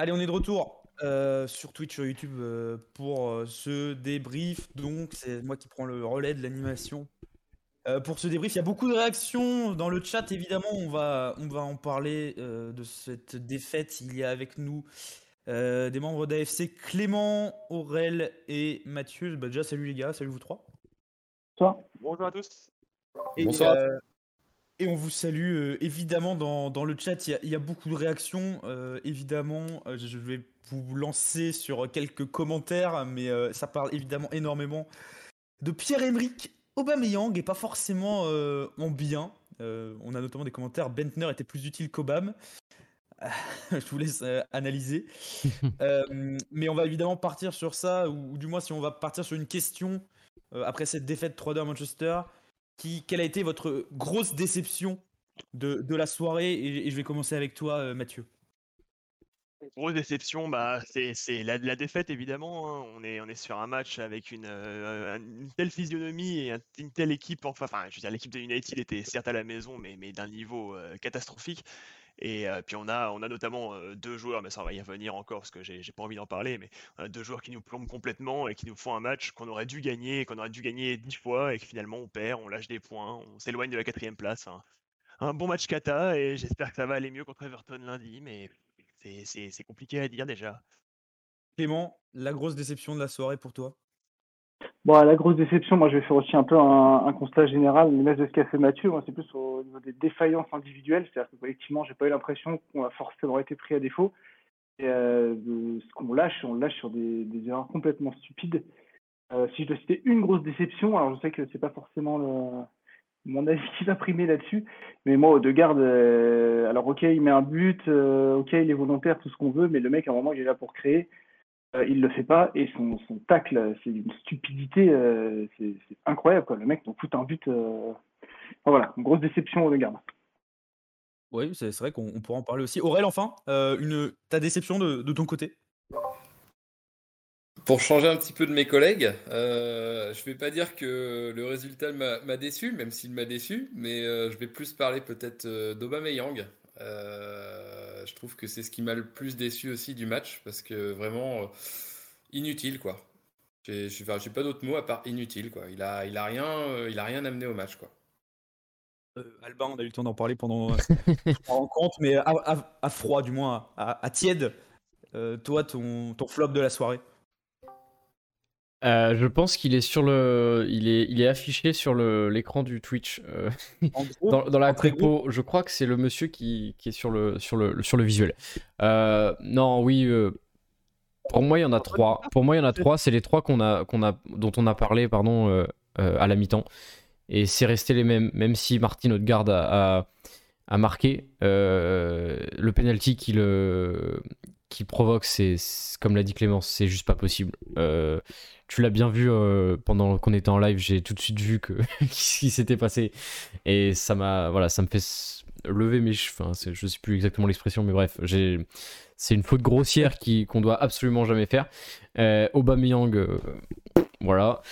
Allez, on est de retour euh, sur Twitch, sur YouTube euh, pour euh, ce débrief. Donc, c'est moi qui prends le relais de l'animation. pour ce débrief, il y a beaucoup de réactions dans le chat. Évidemment, on va, on va en parler de cette défaite. Il y a avec nous des membres d'AFC Clément, Aurel et Mathieu. Bah, déjà, salut les gars, salut vous trois. Bonsoir. Bonjour à tous. Bonsoir. Et on vous salue euh, évidemment dans, le chat. Il y, a, beaucoup de réactions. Euh, évidemment, euh, je vais vous lancer sur quelques commentaires, mais ça parle évidemment énormément de Pierre-Emerick Aubameyang et pas forcément en bien. on a notamment des commentaires. Bentner était plus utile qu'Obam. je vous laisse analyser. mais on va évidemment partir sur ça, ou, ou, du moins si on va partir sur une question après cette défaite 3-2 à Manchester quelle a été votre grosse déception de, la soirée et, je vais commencer avec toi, euh, Mathieu. Grosse déception, bah, c'est la, la, défaite évidemment. Hein. On, est, on est sur un match avec une, euh, telle physionomie et une telle équipe. Enfin, enfin je veux dire, l'équipe de United était certes à la maison, mais, mais d'un niveau euh, catastrophique. Et puis on a, on a notamment deux joueurs, mais ça va y revenir encore parce que j'ai pas envie d'en parler, mais deux joueurs qui nous plombent complètement et qui nous font un match qu'on aurait dû gagner, qu'on aurait dû gagner dix fois et que finalement on perd, on lâche des points, on s'éloigne de la quatrième place. Un bon match kata et j'espère que ça va aller mieux contre Everton lundi, mais c'est compliqué à dire déjà. Clément, la grosse déception de la soirée pour toi? Bon, la grosse déception, moi je vais faire aussi un peu un, constat général, mais de ce qu'a fait Mathieu, moi c'est plus au niveau des défaillances individuelles, c'est-à-dire que collectivement, j'ai pas eu l'impression qu'on a forcément été pris à défaut. Euh, ce qu'on lâche, on lâche sur des, erreurs complètement stupides. Euh, si je dois citer une grosse déception, alors je sais que c'est pas forcément mon avis qui va primer là-dessus, mais moi, de garde, euh, alors ok, il met un but, ok, il est volontaire, tout ce qu'on veut, mais le mec, à un moment, il est là pour créer. Euh, il le fait pas et son, son tacle, c'est une stupidité, euh, c'est incroyable quoi. Le mec donc fout un but. Euh, voilà, une grosse déception de garde. Oui, c'est vrai qu'on pourra en parler aussi. Aurel, enfin, une, ta déception de, ton côté? Pour changer un petit peu de mes collègues, je je vais pas dire que le résultat m'a déçu, même s'il m'a déçu, mais je vais plus parler peut-être d'Obama-Yang. Euh, je trouve que c'est ce qui m'a le plus déçu aussi du match parce que vraiment euh, inutile quoi. J'ai pas d'autres mots à part inutile quoi. Il a, il a rien, euh, il a rien amené au match quoi. Alban, on a eu le temps d'en parler pendant la rencontre, mais à, froid du moins, à, tiède. toi, ton, ton flop de la soirée euh, je pense qu'il est sur le, il est, il est affiché sur l'écran du Twitch. Euh, dans, la prépo, je crois que c'est le monsieur qui, qui, est sur le, sur le, sur le visuel. Euh, non, oui. pour moi, il y en a trois. Pour moi, il y en a trois. C'est les trois qu'on a, qu'on a, dont on a parlé, pardon, à la mi-temps. Et c'est resté les mêmes, même si Martin Odegaard a, a, a marqué le penalty qu'il qui provoque, c'est comme l'a dit Clémence, c'est juste pas possible. Euh, tu l'as bien vu euh, pendant qu'on était en live, j'ai tout de suite vu que ce qui s'était passé et ça m'a voilà, ça me fait lever mes cheveux. Enfin, je sais plus exactement l'expression, mais bref, c'est une faute grossière qui qu'on doit absolument jamais faire. Euh, Aubameyang, euh, voilà.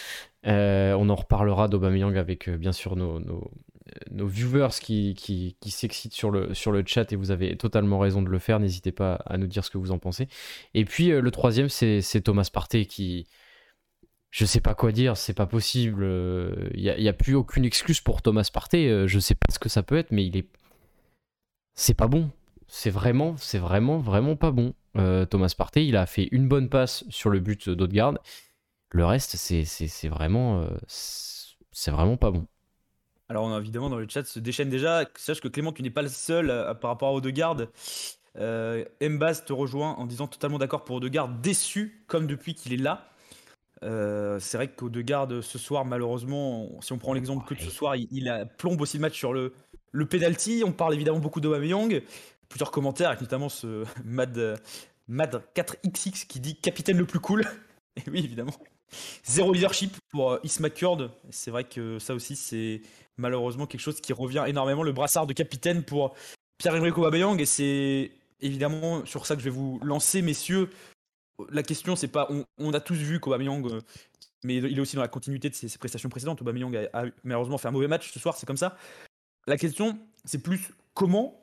on en reparlera d'Aubameyang avec bien sûr nos, nos, nos viewers qui, qui, qui s'excitent sur le, sur le chat et vous avez totalement raison de le faire. N'hésitez pas à nous dire ce que vous en pensez. Et puis le troisième, c'est Thomas Partey qui, je sais pas quoi dire, c'est pas possible. Il n'y a, y a, plus aucune excuse pour Thomas Partey. Euh, je sais pas ce que ça peut être, mais il est. C'est pas bon. C'est vraiment, c'est vraiment, vraiment pas bon. Euh, Thomas Partey, il a fait une bonne passe sur le but d'Odegaard. Le reste, c'est vraiment, euh, c'est vraiment pas bon. Alors, on a évidemment dans le chat se déchaîne déjà. Sache que Clément, tu n'es pas le seul par rapport à Odegaard. Euh, Mbaz te rejoint en disant totalement d'accord pour Odegaard, déçu comme depuis qu'il est là. Euh, c'est vrai qu'au de garde ce soir, malheureusement, si on prend l'exemple que de ce soir, il, a, plombe aussi le match sur le, le penalty. On parle évidemment beaucoup d'Aubameyang. Plusieurs commentaires, avec notamment ce Mad, Mad 4XX qui dit capitaine le plus cool. Et oui, évidemment. Zéro leadership pour euh, Isma Kurd. C'est vrai que ça aussi, c'est malheureusement quelque chose qui revient énormément. Le brassard de capitaine pour Pierre-Emerick Aubameyang. Et c'est évidemment sur ça que je vais vous lancer, messieurs la question, c'est pas. On, a tous vu qu'Aubameyang, euh, mais il est aussi dans la continuité de ses, prestations précédentes. Aubameyang a, a, malheureusement fait un mauvais match ce soir, c'est comme ça. La question, c'est plus comment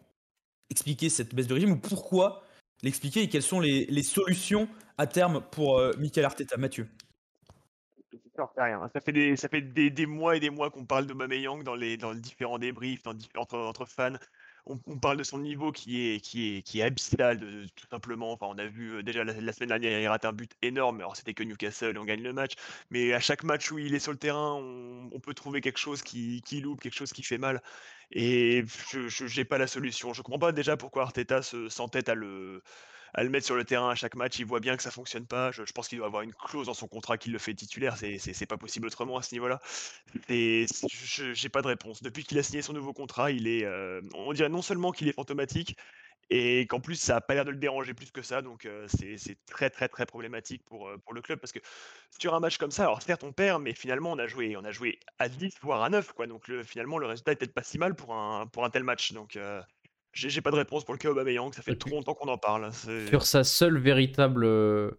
expliquer cette baisse de régime ou pourquoi l'expliquer et quelles sont les, solutions à terme pour euh, Michael Arteta Mathieu? Ça fait des, mois et des mois qu'on parle de Yang dans les, dans les différents débriefs, dans, entre, entre fans on, parle de son niveau qui est, qui est, qui est abyssal, tout simplement. Enfin, on a vu euh, déjà la, semaine dernière, il rate un but énorme. Alors, c'était que Newcastle, on gagne le match. Mais à chaque match où il est sur le terrain, on, peut trouver quelque chose qui, qui, loupe, quelque chose qui fait mal. Et je n'ai pas la solution. Je comprends pas déjà pourquoi Arteta s'entête à le à le mettre sur le terrain à chaque match. Il voit bien que ça fonctionne pas. Je, pense qu'il doit avoir une clause dans son contrat qui le fait titulaire. C'est pas possible autrement à ce niveau-là. J'ai pas de réponse. Depuis qu'il a signé son nouveau contrat, il est, euh, on dirait non seulement qu'il est fantomatique, et qu'en plus ça a pas l'air de le déranger plus que ça. Donc euh, c'est très très très problématique pour, euh, pour le club parce que sur un match comme ça, alors certes on perd, mais finalement on a joué, on a joué à 10 voire à 9 quoi. Donc le, finalement le résultat est peut-être pas si mal pour un, tel match. J'ai pas de réponse pour le cas Aubameyang, ça fait trop longtemps qu'on en parle. Sur sa seule véritable, euh,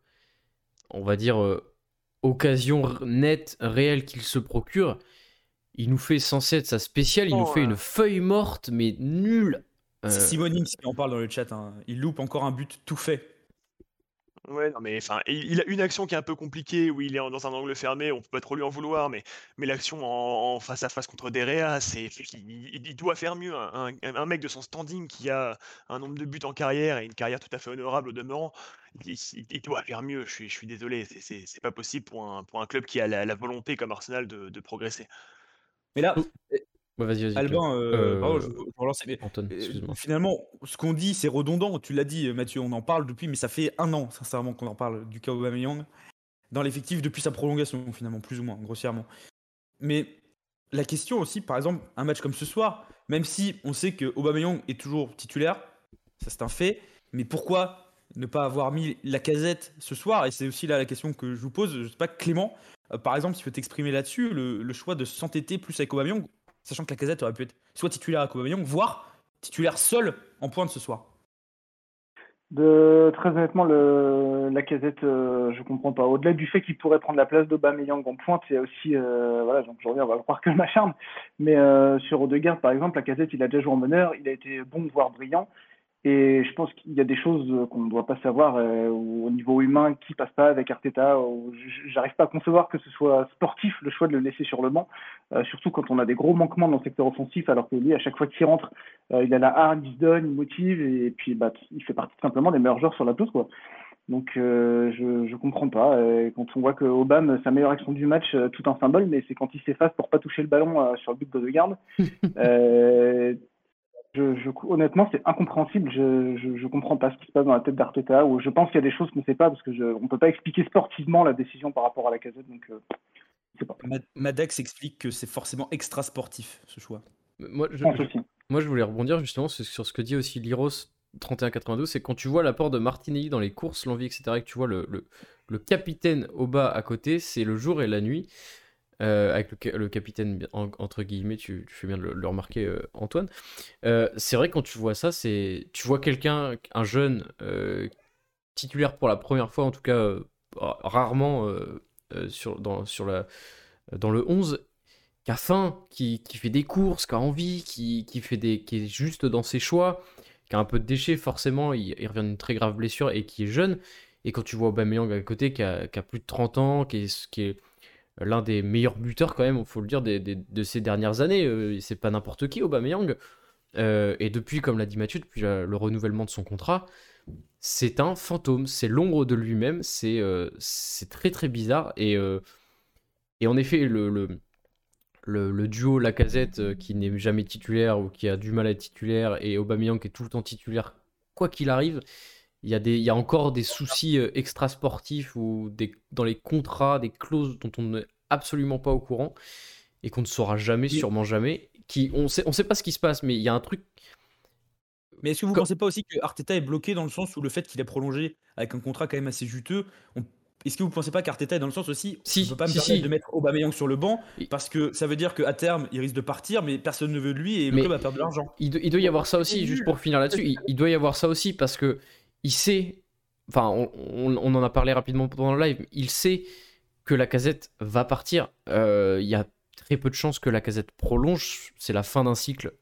on va dire, euh, occasion nette, réelle qu'il se procure, il nous fait censé être sa spéciale, il nous fait une feuille morte, mais nulle. C'est euh, Simonix qui en parle dans le chat, hein. il loupe encore un but tout fait. Ouais, non, mais enfin, il a une action qui est un peu compliquée où il est dans un angle fermé, on peut pas trop lui en vouloir, mais, mais l'action en, face à face contre Derea, c'est, il, doit faire mieux. Un, mec de son standing qui a un nombre de buts en carrière et une carrière tout à fait honorable au demeurant, il, doit faire mieux. Je suis, je suis désolé, c'est, pas possible pour un, pour un club qui a la, volonté comme Arsenal de, de progresser. Mais là, vas-y, vas-y. Albin, euh, pardon, je, euh, finalement, ce qu'on dit, c'est redondant. Tu l'as dit, Mathieu, on en parle depuis, mais ça fait un an, sincèrement, qu'on en parle du cas Aubameyang dans l'effectif depuis sa prolongation, finalement, plus ou moins, grossièrement. Mais la question aussi, par exemple, un match comme ce soir, même si on sait que Aubameyang est toujours titulaire, ça c'est un fait, mais pourquoi ne pas avoir mis la casette ce soir? Et c'est aussi là la question que je vous pose. Je sais pas, Clément, euh, par exemple, si tu peux t'exprimer là-dessus, le, le, choix de s'entêter plus avec Aubameyang, sachant que la casette aurait pu être soit titulaire à Aubameyang, voire titulaire seul en pointe ce soir. De, très honnêtement, la casette, euh, je comprends pas. Au-delà du fait qu'il pourrait prendre la place d'Aubameyang en pointe, a aussi, euh, voilà, donc je reviens, on va croire que je m'acharne, mais euh, sur Odegaard, par exemple, la casette, il a déjà joué en meneur, il a été bon, voire brillant, et je pense qu'il y a des choses euh, qu'on ne doit pas savoir euh, au niveau humain qui passe pas avec Arteta. J'arrive pas à concevoir que ce soit sportif le choix de le laisser sur le banc, euh, surtout quand on a des gros manquements dans le secteur offensif, alors que lui, à chaque fois qu'il rentre, il a la hargne, il se donne, il motive, et, puis bah, il fait partie simplement des meilleurs joueurs sur la pelouse. Quoi. Donc je je comprends pas. quand on voit que Obama, sa meilleure action du match, tout un symbole, mais c'est quand il s'efface pour pas toucher le ballon sur le but de garde. je, honnêtement, c'est incompréhensible. Je, ne comprends pas ce qui se passe dans la tête d'Arteta. Ou je pense qu'il y a des choses qu'on ne sait pas parce que ne peut pas expliquer sportivement la décision par rapport à la casette. Donc, euh, pas. Madex explique que c'est forcément extra sportif ce choix. Moi, je, moi, je voulais rebondir justement sur ce que dit aussi Liros 3192, c'est quand tu vois l'apport de Martinelli dans les courses, l'envie, etc., et que tu vois le, le, le capitaine au bas à côté, c'est le jour et la nuit. Euh, avec le, capitaine entre guillemets, tu, fais bien de le, remarquer, euh, Antoine. Euh, c'est vrai quand tu vois ça, c'est tu vois quelqu'un, un jeune titulaire pour la première fois, en tout cas rarement sur, dans, sur la, dans le 11, qui a faim, qui, qui, fait des courses, qui a envie, qui, qui, fait des, qui est juste dans ses choix, qui a un peu de déchets, forcément, il, revient d'une très grave blessure et qui est jeune. Et quand tu vois Aubameyang à côté, qui a, qui a plus de 30 ans, qui est l'un des meilleurs buteurs quand même, faut le dire, de ces dernières années. Euh, c'est pas n'importe qui, Aubameyang. Euh, et depuis, comme l'a dit Mathieu, depuis le renouvellement de son contrat, c'est un fantôme, c'est l'ombre de lui-même, c'est euh, très très bizarre. Et, et en effet, le, le, le, duo Lacazette qui n'est jamais titulaire ou qui a du mal à être titulaire et Aubameyang qui est tout le temps titulaire, quoi qu'il arrive, il y, a des, il y a encore des soucis euh, extra-sportifs ou des, dans les contrats, des clauses dont on n'est absolument pas au courant et qu'on ne saura jamais, sûrement jamais. Qui, on sait, on sait pas ce qui se passe, mais il y a un truc. Mais est-ce que vous ne pensez pas aussi que Arteta est bloqué dans le sens où le fait qu'il ait prolongé avec un contrat quand même assez juteux, est-ce que vous ne pensez pas qu'Arteta est dans le sens aussi si, ne peut pas me permettre de mettre Aubameyang sur le banc parce que ça veut dire qu'à terme il risque de partir mais personne ne veut de lui et le club va perdre de l'argent. Il, doit y avoir ça aussi juste pour finir là-dessus. Il, il, doit y avoir ça aussi parce que il sait, enfin, on, en a parlé rapidement pendant le live, il sait que la casette va partir. Euh, il y a très peu de chances que la casette prolonge. C'est la fin d'un cycle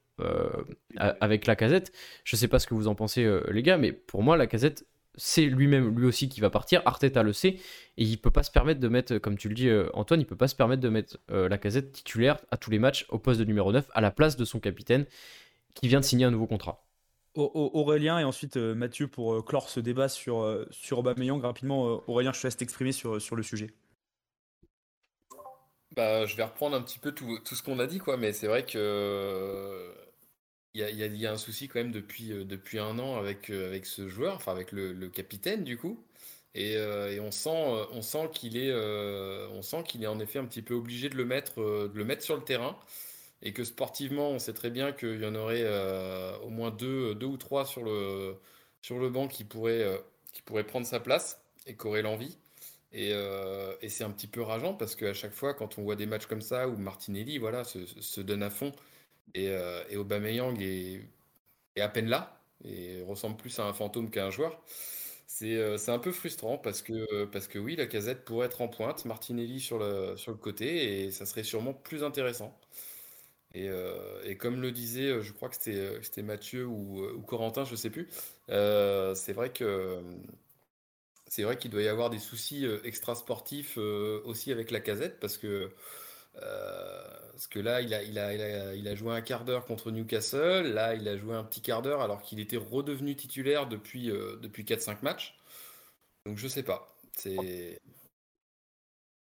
avec la casette. Je sais pas ce que vous en pensez, les gars, mais pour moi, la casette, c'est lui-même, lui aussi, qui va partir. Arteta le sait, et il peut pas se permettre de mettre, comme tu le dis, Antoine, il peut pas se permettre de mettre la casette titulaire à tous les matchs au poste de numéro 9 à la place de son capitaine qui vient de signer un nouveau contrat. Aurélien et ensuite euh, Mathieu pour euh, clore ce débat sur, euh, sur Aubameyang. Rapidement, Aurélien, je te laisse t'exprimer sur, sur le sujet. Bah, je vais reprendre un petit peu tout, tout ce qu'on a dit, quoi, mais c'est vrai que il y a, y a, un souci quand même depuis, depuis un an avec, avec ce joueur, enfin avec le, capitaine du coup. Et, et, on sent, on sent qu'il est, est en effet un petit peu obligé de le mettre, de le mettre sur le terrain et que sportivement, on sait très bien qu'il y en aurait au moins deux, ou trois sur le, banc qui pourraient, euh, prendre sa place et qui auraient l'envie. Et, euh, et c'est un petit peu rageant parce qu'à chaque fois, quand on voit des matchs comme ça où Martinelli voilà, se, donne à fond et, et Aubameyang est, à peine là et ressemble plus à un fantôme qu'à un joueur, c'est un peu frustrant parce que, oui, la casette pourrait être en pointe, Martinelli sur le côté et ça serait sûrement plus intéressant. Euh, et, comme le disait, euh, je crois que c'était euh, Mathieu ou, Corentin, je ne sais plus, c'est vrai c'est vrai qu'il doit y avoir des soucis extrasportifs aussi avec la casette parce que parce que là, il a, il, a, il, a, joué un quart d'heure contre Newcastle. Là, il a joué un petit quart d'heure alors qu'il était redevenu titulaire depuis, depuis 4-5 matchs. Donc, je sais pas. C'est.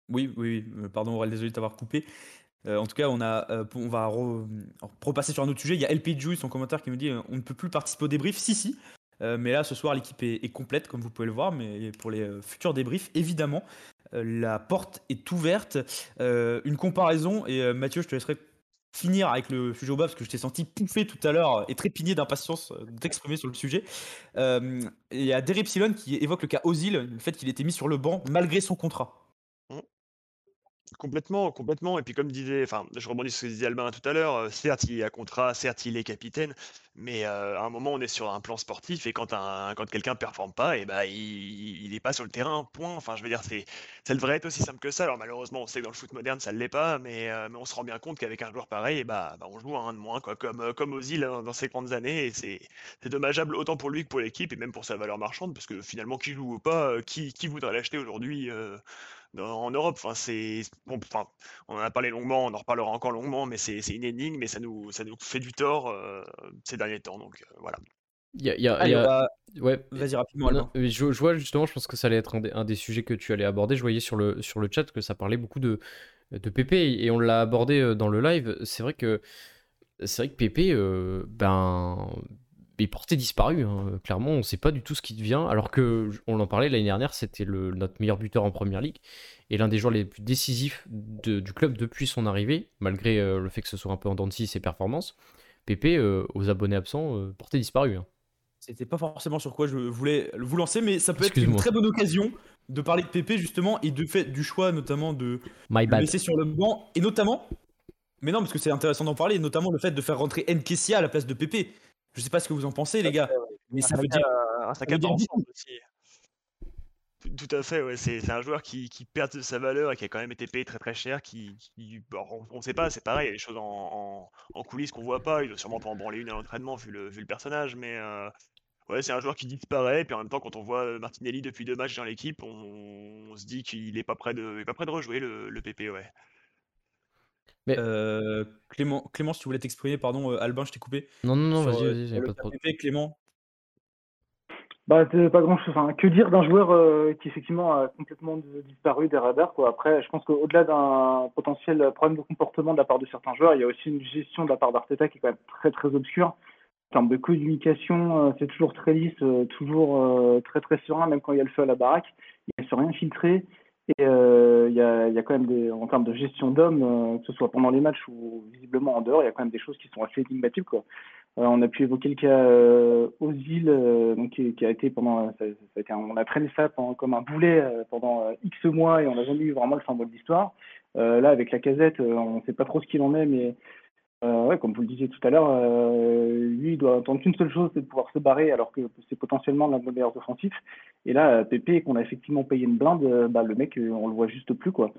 Oui, oui. Pardon, Aurel, désolé de t'avoir coupé. Euh, en tout cas, on, euh, va repasser sur un autre sujet. Il y a LP son commentaire, qui nous dit euh, on ne peut plus participer au débrief. Si, si. mais là, ce soir, l'équipe est, complète, comme vous pouvez le voir. Mais pour les futurs débriefs, évidemment, la porte est ouverte. une comparaison, et Mathieu, je te laisserai finir avec le sujet au bas parce que je t'ai senti pouffer tout à l'heure et trépigner d'impatience de t'exprimer sur le sujet. il y a Derepsilon qui évoque le cas Ozil, le fait qu'il était mis sur le banc malgré son contrat. Complètement, complètement. Et puis comme disait, enfin, je rebondis sur ce que disait Albin tout à l'heure, certes il est à contrat, certes il est capitaine, mais à un moment on est sur un plan sportif et quand quand quelqu'un performe pas, et bah il, il est pas sur le terrain, point. Enfin, je veux dire, c'est, ça devrait être aussi simple que ça. Alors malheureusement, on sait que dans le foot moderne ça ne l'est pas, mais, mais on se rend bien compte qu'avec un joueur pareil, et bah, bah, on joue à un de moins, quoi, comme, comme Ozil hein, dans ses grandes années. C'est, c'est dommageable autant pour lui que pour l'équipe et même pour sa valeur marchande, parce que finalement, qui joue ou pas, qui, qui voudrait l'acheter aujourd'hui en Europe. Enfin, c'est, enfin, on en a parlé longuement, on en reparlera encore longuement, mais c'est une énigme mais ça nous, ça nous fait du tort euh, ces derniers temps. Donc euh, voilà. Il y a, Ouais. Vas-y rapidement. je, je, vois justement, je pense que ça allait être un des, sujets que tu allais aborder. Je voyais sur le, sur le chat que ça parlait beaucoup de, de Pépé et on l'a abordé euh, dans le live. C'est vrai que c'est vrai que Pépé, ben il portait disparu. Hein. Clairement, on ne sait pas du tout ce qui devient. Alors que, on en parlait l'année dernière, c'était notre meilleur buteur en première ligue et l'un des joueurs les plus décisifs du club depuis son arrivée, malgré euh, le fait que ce soit un peu en dents de ses performances. Pépé, euh, aux abonnés absents, euh, portait disparu. Hein. C'était pas forcément sur quoi je voulais vous lancer, mais ça peut être une très bonne occasion de parler de Pépé justement et de fait du choix notamment de le laisser sur le banc et notamment mais non, parce que c'est intéressant d'en parler, notamment le fait de faire rentrer Nkessia à la place de Pépé. Je sais pas ce que vous en pensez, les gars. Mais ça veut dire. Un sac aussi. Tout à fait, ouais. c'est un joueur qui, qui, perd de sa valeur et qui a quand même été payé très très cher. Qui, on ne sait pas, c'est pareil, il y a des choses en, en, coulisses qu'on voit pas. Il doit sûrement pas en branler une à l'entraînement vu le, vu le personnage, mais euh, ouais, c'est un joueur qui disparaît. Et puis en même temps, quand on voit Martinelli depuis deux matchs dans l'équipe, on, se dit qu'il est pas prêt de, pas prêt de rejouer le, le PP, ouais. Euh, Clément, Clément, si tu voulais t'exprimer, pardon, euh, Albin, je t'ai coupé. Non, non, non, vas-y, vas-y, j'avais pas de problème. Clément. Bah, pas grand chose. Enfin, que dire d'un joueur euh, qui effectivement a complètement disparu des radars quoi. Après, je pense qu'au-delà d'un potentiel problème de comportement de la part de certains joueurs, il y a aussi une gestion de la part d'Arteta qui est quand même très très obscure. En termes de communication, c'est toujours très lisse, toujours très très serein, même quand il y a le feu à la baraque. Il ne se rien filtrer. Et euh, il y, a, quand même des, en termes de gestion d'hommes, euh, que ce soit pendant les matchs ou visiblement en dehors, il y a quand même des choses qui sont assez énigmatiques. Quoi. Euh, on a pu évoquer le cas Ozil, donc, qui, a été pendant, ça a été on a traîné ça comme un boulet pendant X mois et on n'a jamais eu vraiment le symbole d'histoire. là, avec la casette, on ne sait pas trop ce qu'il en est, mais euh, comme vous le disiez tout à l'heure, euh, lui, il doit attendre qu'une seule chose, c'est de pouvoir se barrer, alors que c'est potentiellement l'un de nos meilleurs offensifs. Et là, Pépé, qu'on a effectivement payé une blinde, bah, le mec, on le voit juste plus, quoi.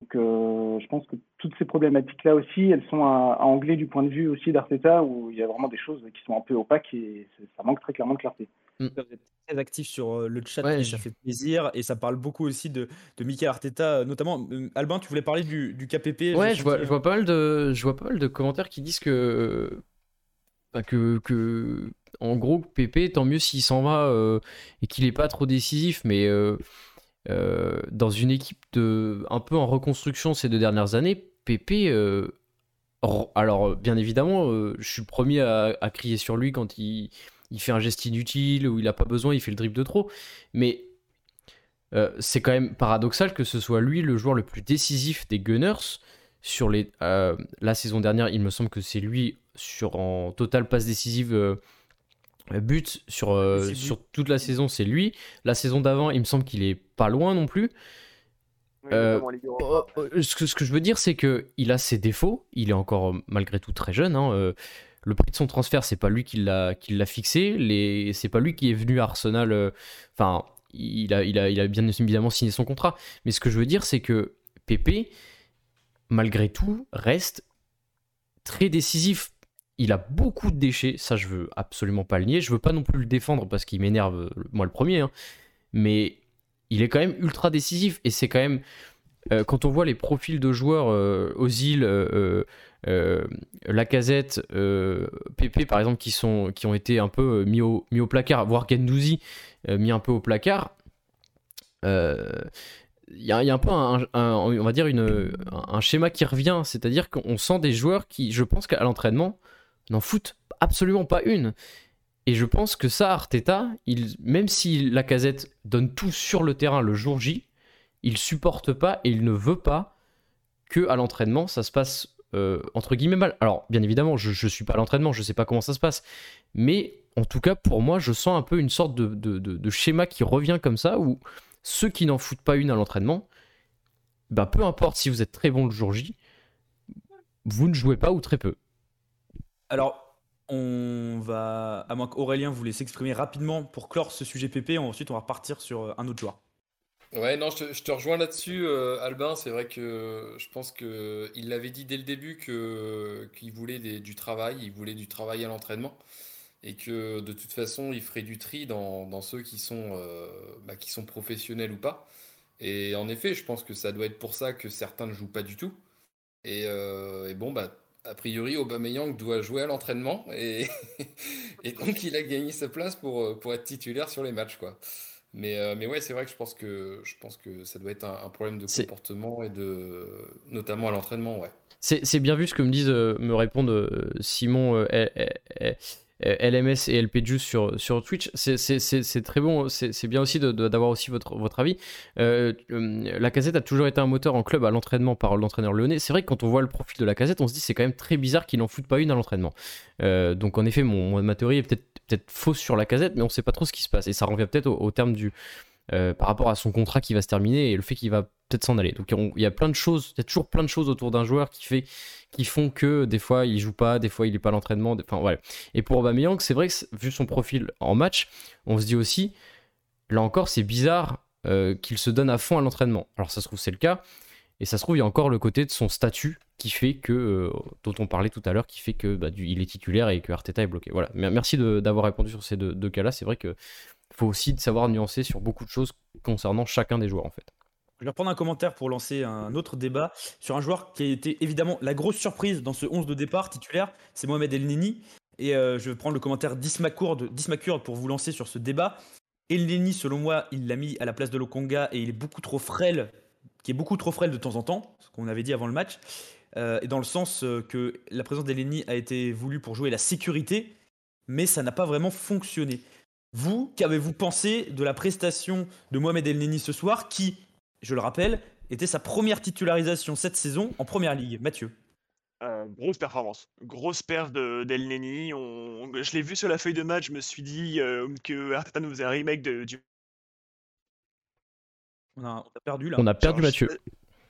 Donc, je pense que toutes ces problématiques-là aussi, elles sont à, à, du point de vue aussi d'Arteta, où il y a vraiment des choses qui sont un peu opaques et ça manque très clairement de clarté. Mmh. Vous êtes très actif sur le chat, et ça fait plaisir. Et ça parle beaucoup aussi de, de Michael Arteta, notamment. Albin, tu voulais parler du, du KPP Ouais, je vois, je vois, pas mal de, je vois pas mal de commentaires qui disent que. Bah, que, que, en gros, PP, tant mieux s'il s'en va et qu'il est pas trop décisif, mais dans une équipe de, un peu en reconstruction ces deux dernières années, PP. alors, bien évidemment, je suis le premier à, à crier sur lui quand il il fait un geste inutile ou il n'a pas besoin, il fait le dribble de trop. Mais euh, c'est quand même paradoxal que ce soit lui le joueur le plus décisif des Gunners. Sur les, euh, la saison dernière, il me semble que c'est lui sur en total passe décisive euh, but sur, sur toute la saison, c'est lui. La saison d'avant, il me semble qu'il est pas loin non plus. Oh, oh, ce, que, ce, que, je veux dire, c'est que il a ses défauts. Il est encore malgré tout très jeune. Hein, le prix de son transfert, c'est pas lui qui l'a, fixé. Les, c'est pas lui qui est venu à Arsenal. Euh, enfin, il, a, il, a, bien évidemment signé son contrat. Mais ce que je veux dire, c'est que Pépé, malgré tout, reste très décisif. Il a beaucoup de déchets, ça je veux absolument pas le nier. Je veux pas non plus le défendre parce qu'il m'énerve, moi le premier. Hein. Mais il est quand même ultra décisif et c'est quand même. Euh, quand on voit les profils de joueurs aux îles, euh, Lacazette, euh, Pépé par exemple, qui, sont, qui ont été un peu euh, mis au, mis au placard, voire Gendouzi mis un peu au placard. Il y, a, un peu un, on va dire une, un schéma qui revient, c'est-à-dire qu'on sent des joueurs qui, je pense qu'à l'entraînement, n'en foutent absolument pas une. Et je pense que ça, Arteta, même si Lacazette donne tout sur le terrain le jour J, il supporte pas et il ne veut pas que à l'entraînement ça se passe euh, entre guillemets mal. Alors, bien évidemment, je ne suis pas à l'entraînement, je ne sais pas comment ça se passe. Mais en tout cas, pour moi, je sens un peu une sorte de, schéma qui revient comme ça, où ceux qui n'en foutent pas une à l'entraînement, bah, peu importe si vous êtes très bon le jour J, vous ne jouez pas ou très peu. Alors, on va, à moins qu'Aurélien voulait s'exprimer rapidement pour clore ce sujet PP, ensuite on va repartir sur un autre joueur. Ouais, non, je te, rejoins là-dessus, euh, Albin. C'est vrai que je pense qu'il l'avait dit dès le début que qu'il voulait du travail, il voulait du travail à l'entraînement, et que de toute façon, il ferait du tri dans, ceux qui sont, euh, bah, qui sont professionnels ou pas. Et en effet, je pense que ça doit être pour ça que certains ne jouent pas du tout. Et, euh, bon, bah, a priori, Aubameyang doit jouer à l'entraînement, et, et donc il a gagné sa place pour, pour être titulaire sur les matchs, quoi. Mais, euh, mais ouais, c'est vrai que je pense que, je pense que ça doit être un, problème de comportement et de, notamment à l'entraînement, ouais. C'est bien vu ce que me disent, euh, me répondent euh, Simon, LMS et LP Juice sur, sur Twitch. C'est très bon, c'est bien aussi d'avoir aussi votre, votre avis. la casette a toujours été un moteur en club à l'entraînement par l'entraîneur lyonnais. C'est vrai que quand on voit le profil de la casette, on se dit c'est quand même très bizarre qu'il n'en foute pas une à l'entraînement. donc en effet, mon, ma théorie est peut-être peut-être fausse sur la casette, mais on sait pas trop ce qui se passe. Et ça revient peut-être au, terme du. Euh, par rapport à son contrat qui va se terminer et le fait qu'il va peut-être s'en aller. Donc il y a plein de choses, il y a toujours plein de choses autour d'un joueur qui, fait, qui font que des fois il joue pas, des fois il est pas à l'entraînement. Enfin voilà. Et pour Aubameyang, c'est vrai que vu son profil en match, on se dit aussi, là encore, c'est bizarre euh, qu'il se donne à fond à l'entraînement. Alors ça se trouve c'est le cas, et ça se trouve il y a encore le côté de son statut qui fait que, euh, dont on parlait tout à l'heure, qui fait que bah, il est titulaire et que Arteta est bloqué. Voilà. Merci d'avoir répondu sur ces deux, cas-là. C'est vrai que faut aussi savoir nuancer sur beaucoup de choses concernant chacun des joueurs en fait. Je vais reprendre un commentaire pour lancer un autre débat sur un joueur qui a été évidemment la grosse surprise dans ce 11 de départ titulaire, c'est Mohamed El Nini. Et euh, je vais prendre le commentaire d'Ismakourd pour vous lancer sur ce débat. El Nini, selon moi, il l'a mis à la place de Lokonga et il est beaucoup trop frêle, qui est beaucoup trop frêle de temps en temps, ce qu'on avait dit avant le match. Euh, et dans le sens euh, que la présence d'Eleni a été voulue pour jouer la sécurité, mais ça n'a pas vraiment fonctionné. Vous, qu'avez-vous pensé de la prestation de Mohamed Elneny ce soir, qui, je le rappelle, était sa première titularisation cette saison en première ligue Mathieu? Euh, grosse performance, grosse perf d'Elneny. On... Je l'ai vu sur la feuille de match, je me suis dit que Arteta nous faisait un remake de, du. On a, perdu là. On a perdu Mathieu.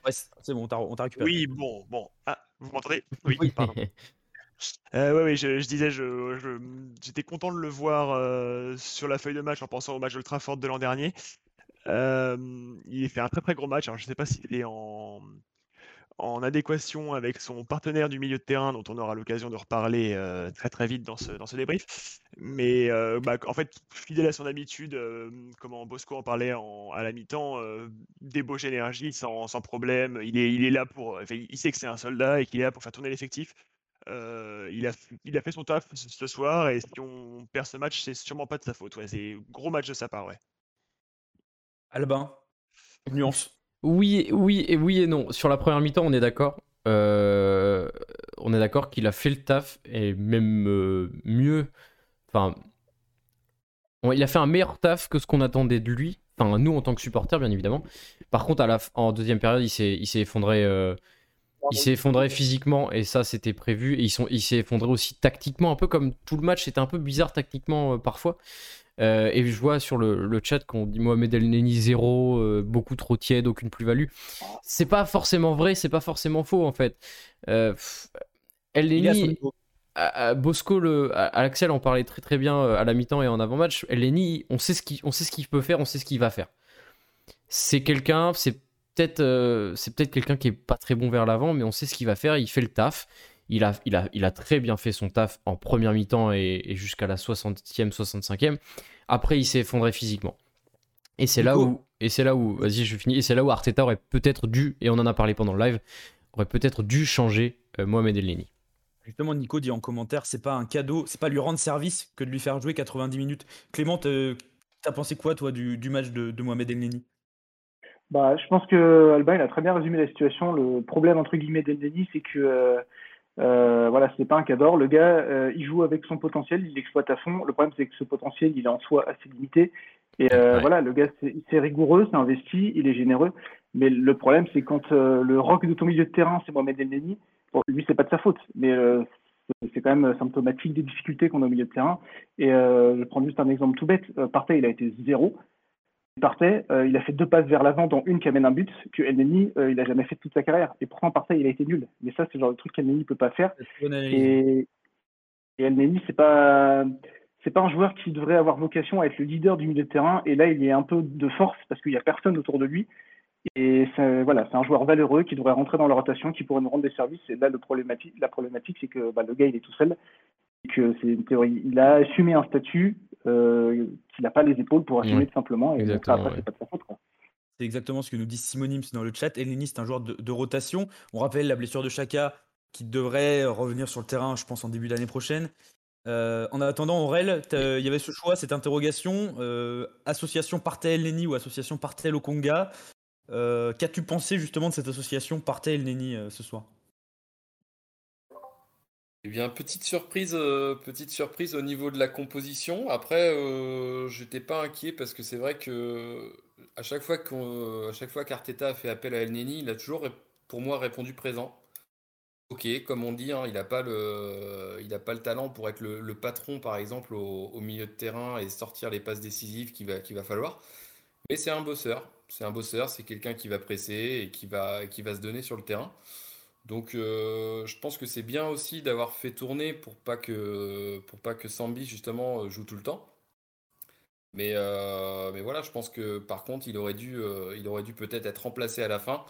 Ouais, c'est bon, on t'a récupéré. Oui, bon, bon. Ah, vous m'entendez? Oui, pardon. Euh, oui, je, disais, j'étais content de le voir euh, sur la feuille de match en pensant au match de Trafford de l'an dernier. Euh, il fait un très très gros match. Alors, je ne sais pas s'il est en, en adéquation avec son partenaire du milieu de terrain, dont on aura l'occasion de reparler très très vite dans ce, dans ce débrief. Mais bah, en fait, fidèle à son habitude, comment Bosco en parlait à la mi-temps, débauche d'énergie sans, sans, problème. Il est, il est là pour. il sait que c'est un soldat et qu'il est là pour faire tourner l'effectif. il, a, il a fait son taf ce soir et si on perd ce match, c'est sûrement pas de sa faute. Ouais, c'est gros match de sa part, ouais. Albin, nuance. Oui, oui et oui et non. Sur la première mi-temps, on est d'accord. Euh, on est d'accord qu'il a fait le taf et même euh, mieux. Il a fait un meilleur taf que ce qu'on attendait de lui. Enfin, nous en tant que supporters, bien évidemment. Par contre, en deuxième période, il s'est, il s'est effondré. Euh, il s'est effondré physiquement et ça c'était prévu. Et ils sont, il s'est effondré aussi tactiquement, un peu comme tout le match. C'était un peu bizarre tactiquement parfois. Euh, et je vois sur le, chat qu'on dit Mohamed El Neni zéro, euh, beaucoup trop tiède, aucune plus-value. C'est pas forcément vrai, c'est pas forcément faux en fait. Euh, El Neni, Bosco, le, à l'Axel, on parlait très très bien à la mi-temps et en avant-match. El Neni, on sait ce qu'il peut faire, on sait ce qu'il va faire. C'est quelqu'un, c'est peut-être c'est peut-être quelqu'un qui est pas très bon vers l'avant, mais on sait ce qu'il va faire, il fait le taf. Il a, il, a, il a très bien fait son taf en première mi-temps et, jusqu'à la 60e, 65e. Après, il s'est effondré physiquement. Et c'est là où, et c'est là où, vas-y, je finis. Et c'est là où Arteta aurait peut-être dû, et on en a parlé pendant le live, aurait peut-être dû changer euh, Mohamed Elneny. Justement, Nico dit en commentaire, c'est pas un cadeau, c'est pas lui rendre service que de lui faire jouer 90 minutes. Clément, t'as pensé quoi, toi, du, match de, de Mohamed Elneny bah, je pense que Alba il a très bien résumé la situation. Le problème entre guillemets d'Elneny, c'est que euh, euh, voilà, c'est pas un cadre. Le gars, euh, il joue avec son potentiel, il l'exploite à fond. Le problème, c'est que ce potentiel, il est en soi assez limité. Et euh, voilà, le gars, c'est rigoureux, c'est investi, il est généreux. Mais le problème, c'est quand le rock de ton milieu de terrain, c'est Mohamed El bon, lui, c'est pas de sa faute, mais c'est quand même symptomatique des difficultés qu'on a au milieu de terrain. Et je prends juste un exemple tout bête. Partey, il a été zéro partait, euh, il a fait deux passes vers l'avant, dont une qui amène un but, que Elneny, euh, il a jamais fait toute sa carrière. Et pourtant, Partey, il a été nul. Mais ça, c'est le genre de truc qu'Elneny ne peut pas faire. Et, et Elneny, c'est pas. C'est pas un joueur qui devrait avoir vocation à être le leader du milieu de terrain. Et là, il a un peu de force parce qu'il n'y a personne autour de lui. Et voilà, c'est un joueur valeureux qui devrait rentrer dans la rotation, qui pourrait nous rendre des services. Et là, le problématique, la problématique, c'est que bah, le gars, il est tout seul. Et que c'est une théorie. Il a assumé un statut euh, qu'il n'a pas les épaules pour assumer tout simplement. Et après, c'est pas de sa faute. C'est exactement ce que nous dit Simonims dans le chat. Eleni, c'est un joueur de, rotation. On rappelle la blessure de Chaka qui devrait revenir sur le terrain, je pense, en début d'année prochaine. Euh, en attendant, Aurel, il y avait ce choix, cette interrogation euh, association Partel Neni ou association Partel Okonga. Euh, Qu'as-tu pensé justement de cette association Partel Neni ce soir? Eh bien, petite surprise, euh, petite surprise au niveau de la composition. Après, euh, j'étais pas inquiet parce que c'est vrai que à chaque fois qu'à chaque fois qu'Arteta a fait appel à El Neni, il a toujours, pour moi, répondu présent. Ok, comme on dit, hein, il n'a pas le, a pas le talent pour être le, patron, par exemple, au, milieu de terrain et sortir les passes décisives qu'il va, qu'il va falloir. Mais c'est un bosseur. C'est un bosseur, c'est quelqu'un qui va presser et qui va se donner sur le terrain. Donc euh, je pense que c'est bien aussi d'avoir fait tourner pour pas que pour pas que Sambi justement euh, joue tout le temps. Mais, euh, mais voilà, je pense que par contre il aurait dû il aurait dû peut-être être remplacé à la fin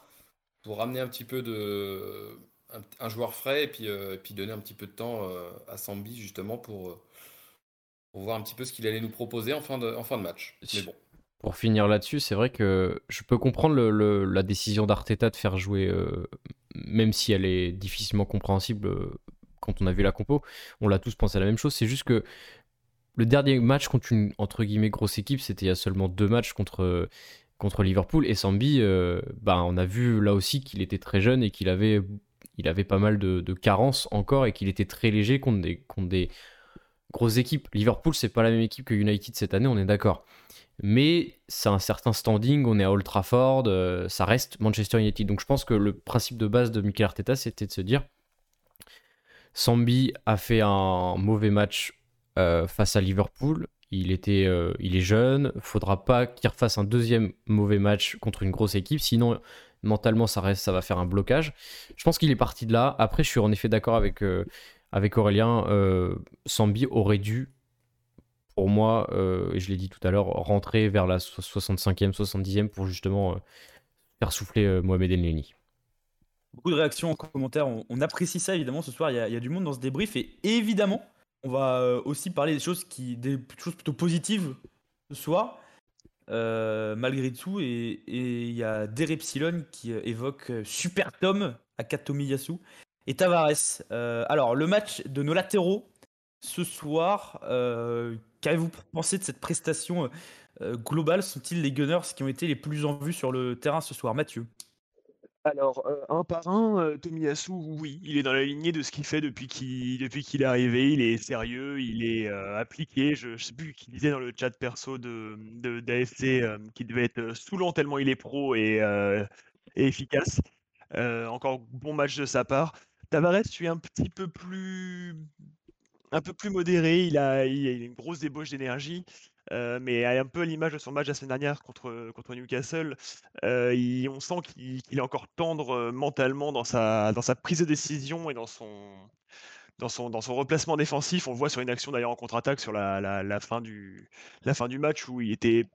pour ramener un petit peu de un, joueur frais et puis, puis donner un petit peu de temps à Sambi justement pour, pour voir un petit peu ce qu'il allait nous proposer en fin de, en fin de match. Mais bon. Pour finir là-dessus, c'est vrai que je peux comprendre la décision d'Arteta de faire jouer même si elle est difficilement compréhensible euh, quand on a vu la compo, on l'a tous pensé à la même chose. C'est juste que le dernier match contre une entre guillemets grosse équipe, c'était il y a seulement deux matchs contre, Liverpool et Sambi, euh, bah, on a vu là aussi qu'il était très jeune et qu'il avait, pas mal de, carences encore et qu'il était très léger contre des, contre des grosses équipes. Liverpool, c'est pas la même équipe que United cette année, on est d'accord mais c'est un certain standing, on est à Old Trafford, euh, ça reste Manchester United. Donc je pense que le principe de base de Mikel Arteta, c'était de se dire, Sambi a fait un mauvais match euh, face à Liverpool, il, était, euh, il est jeune, faudra pas qu'il refasse un deuxième mauvais match contre une grosse équipe, sinon mentalement ça, reste, ça va faire un blocage. Je pense qu'il est parti de là. Après, je suis en effet d'accord avec, avec Aurélien, Sambi aurait dû pour moi, euh, je l'ai dit tout à l'heure, rentrer vers la 65e, 70e pour justement euh, faire souffler euh, Mohamed El beaucoup de réactions en commentaire. On, apprécie ça évidemment ce soir. Il y, a, du monde dans ce débrief et évidemment, on va aussi parler des choses qui, des choses plutôt positives ce soir. malgré tout, et il y a Derepsilon qui évoque Super Tom à Katomiyasu et Tavares. alors, le match de nos latéraux ce soir, qu'avez-vous pensé de cette prestation euh, global, sont-ils les Gunners qui ont été les plus en vue sur le terrain ce soir, Mathieu alors, euh, un par un, euh, Tomiyasu, oui, il est dans la lignée de ce qu'il fait depuis qu'il est arrivé. Il est sérieux, il est appliqué. Je, ne sais plus qui disait dans le chat perso de d'AFC qu'il devait être saoulant tellement il est pro et, efficace. encore bon match de sa part. Tavares, je suis un petit peu plus un peu plus modéré. Il a, une grosse débauche d'énergie. Euh, mais un peu à l'image de son match la semaine dernière contre, Newcastle, euh, on sent qu'il est encore tendre euh, mentalement dans sa, prise de décision et dans son, replacement défensif. On voit sur une action d'ailleurs en contre-attaque sur la, la, fin du, la fin du match où il était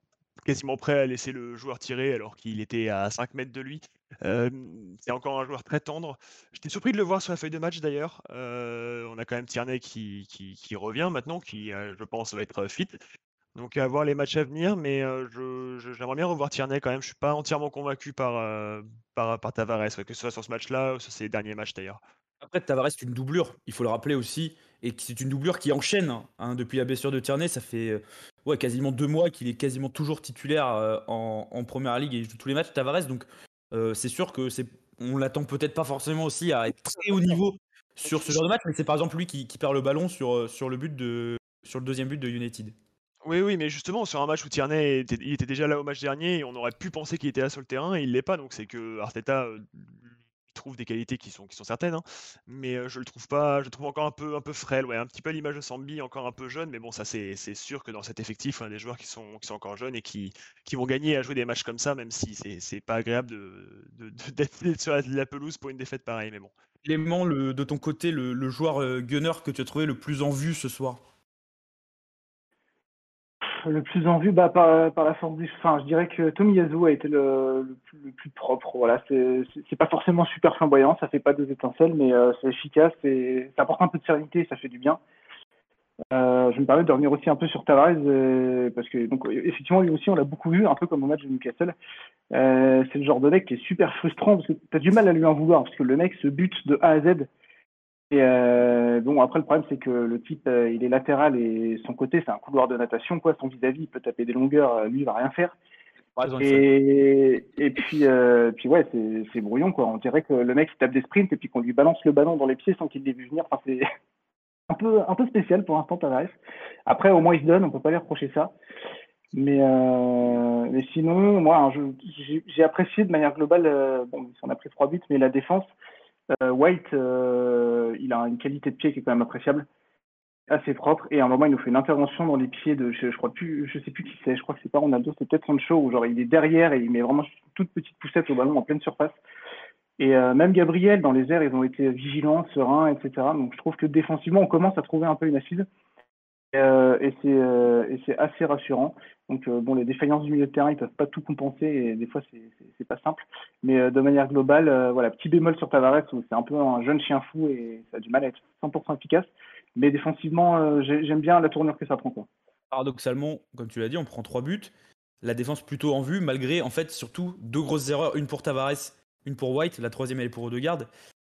quasiment prêt à laisser le joueur tirer alors qu'il était à 5 mètres de lui. C'est encore un joueur très tendre. J'étais surpris de le voir sur la feuille de match d'ailleurs. on a quand même Tierney qui, revient maintenant, qui je pense va être fit. Donc à voir les matchs à venir, mais j'aimerais bien revoir Tierney quand même. Je suis pas entièrement convaincu par, Tavares, que ce soit sur ce match-là ou sur ces derniers matchs d'ailleurs. Après, Tavares, c'est une doublure, il faut le rappeler aussi, et c'est une doublure qui enchaîne. Hein, depuis la blessure de Tierney, ça fait quasiment deux mois qu'il est quasiment toujours titulaire en, première ligue et il joue tous les matchs, Tavares. Donc c'est sûr que c'est on l'attend peut-être pas forcément aussi à être très haut niveau sur ce genre de match, mais c'est par exemple lui qui, qui, perd le ballon sur, sur, le but de, sur le deuxième but de United. Oui, oui, mais justement, sur un match où Tierney était, il était déjà là au match dernier, et on aurait pu penser qu'il était là sur le terrain, et il l'est pas, donc c'est que Arteta euh, trouve des qualités qui sont, qui sont certaines, hein. mais je le trouve pas, je le trouve encore un peu, un peu frêle, ouais, un petit peu l'image de Sambi, encore un peu jeune, mais bon, ça c'est sûr que dans cet effectif, on a des joueurs qui sont, qui sont encore jeunes et qui, qui vont gagner à jouer des matchs comme ça, même si c'est pas agréable d'être de, sur la, pelouse pour une défaite pareille, mais bon. Clément, de ton côté, le, joueur gunner que tu as trouvé le plus en vue ce soir? Le plus en vue bah, par, la force du. Enfin, je dirais que Tomiyasu a été le, plus, propre. Voilà, c'est pas forcément super flamboyant, ça fait pas deux étincelles, mais euh, c'est efficace et ça apporte un peu de sérénité, ça fait du bien. Euh, je me permets de revenir aussi un peu sur Tavares euh, parce que effectivement lui aussi on l'a beaucoup vu un peu comme au match de Newcastle. c'est le genre de mec qui est super frustrant parce que tu as du mal à lui en vouloir parce que le mec se bute de A à Z et euh, bon, après, le problème, c'est que le type, euh, il est latéral et son côté, c'est un couloir de natation, quoi. Son vis-à-vis, il peut taper des longueurs, euh, lui, il va rien faire. et, et puis, euh, puis ouais, c'est brouillon, quoi. On dirait que le mec, il tape des sprints et puis qu'on lui balance le ballon dans les pieds sans qu'il l'ait vu venir. Enfin, c'est un peu, un peu spécial pour l'instant, Tavares. Après, au moins, il se donne, on peut pas lui reprocher ça. Mais, mais sinon, moi, hein, j'ai apprécié de manière globale, bon, on a pris trois buts, mais la défense, White, euh, il a une qualité de pied qui est quand même appréciable, assez propre. Et à un moment, il nous fait une intervention dans les pieds de, je, crois plus, je sais plus qui c'est. Je crois que c'est pas Ronaldo, c'est peut-être Sancho où genre il est derrière et il met vraiment une toute petite poussette au ballon en pleine surface. Et euh, même Gabriel, dans les airs, ils ont été vigilants, sereins, etc. Donc je trouve que défensivement, on commence à trouver un peu une assise. Euh, euh, et c'est assez rassurant. Donc euh, bon, les défaillances du milieu de terrain, ils peuvent pas tout compenser et des fois c'est pas simple. Mais de manière globale, voilà, petit bémol sur Tavares c'est un peu un jeune chien fou et ça a du mal à être 100% efficace. Mais défensivement, j'aime bien la tournure que ça prend. Quoi. Paradoxalement, comme tu l'as dit, on prend trois buts. La défense plutôt en vue, malgré en fait surtout deux grosses erreurs, une pour Tavares, une pour White, la troisième elle est pour Odegaard.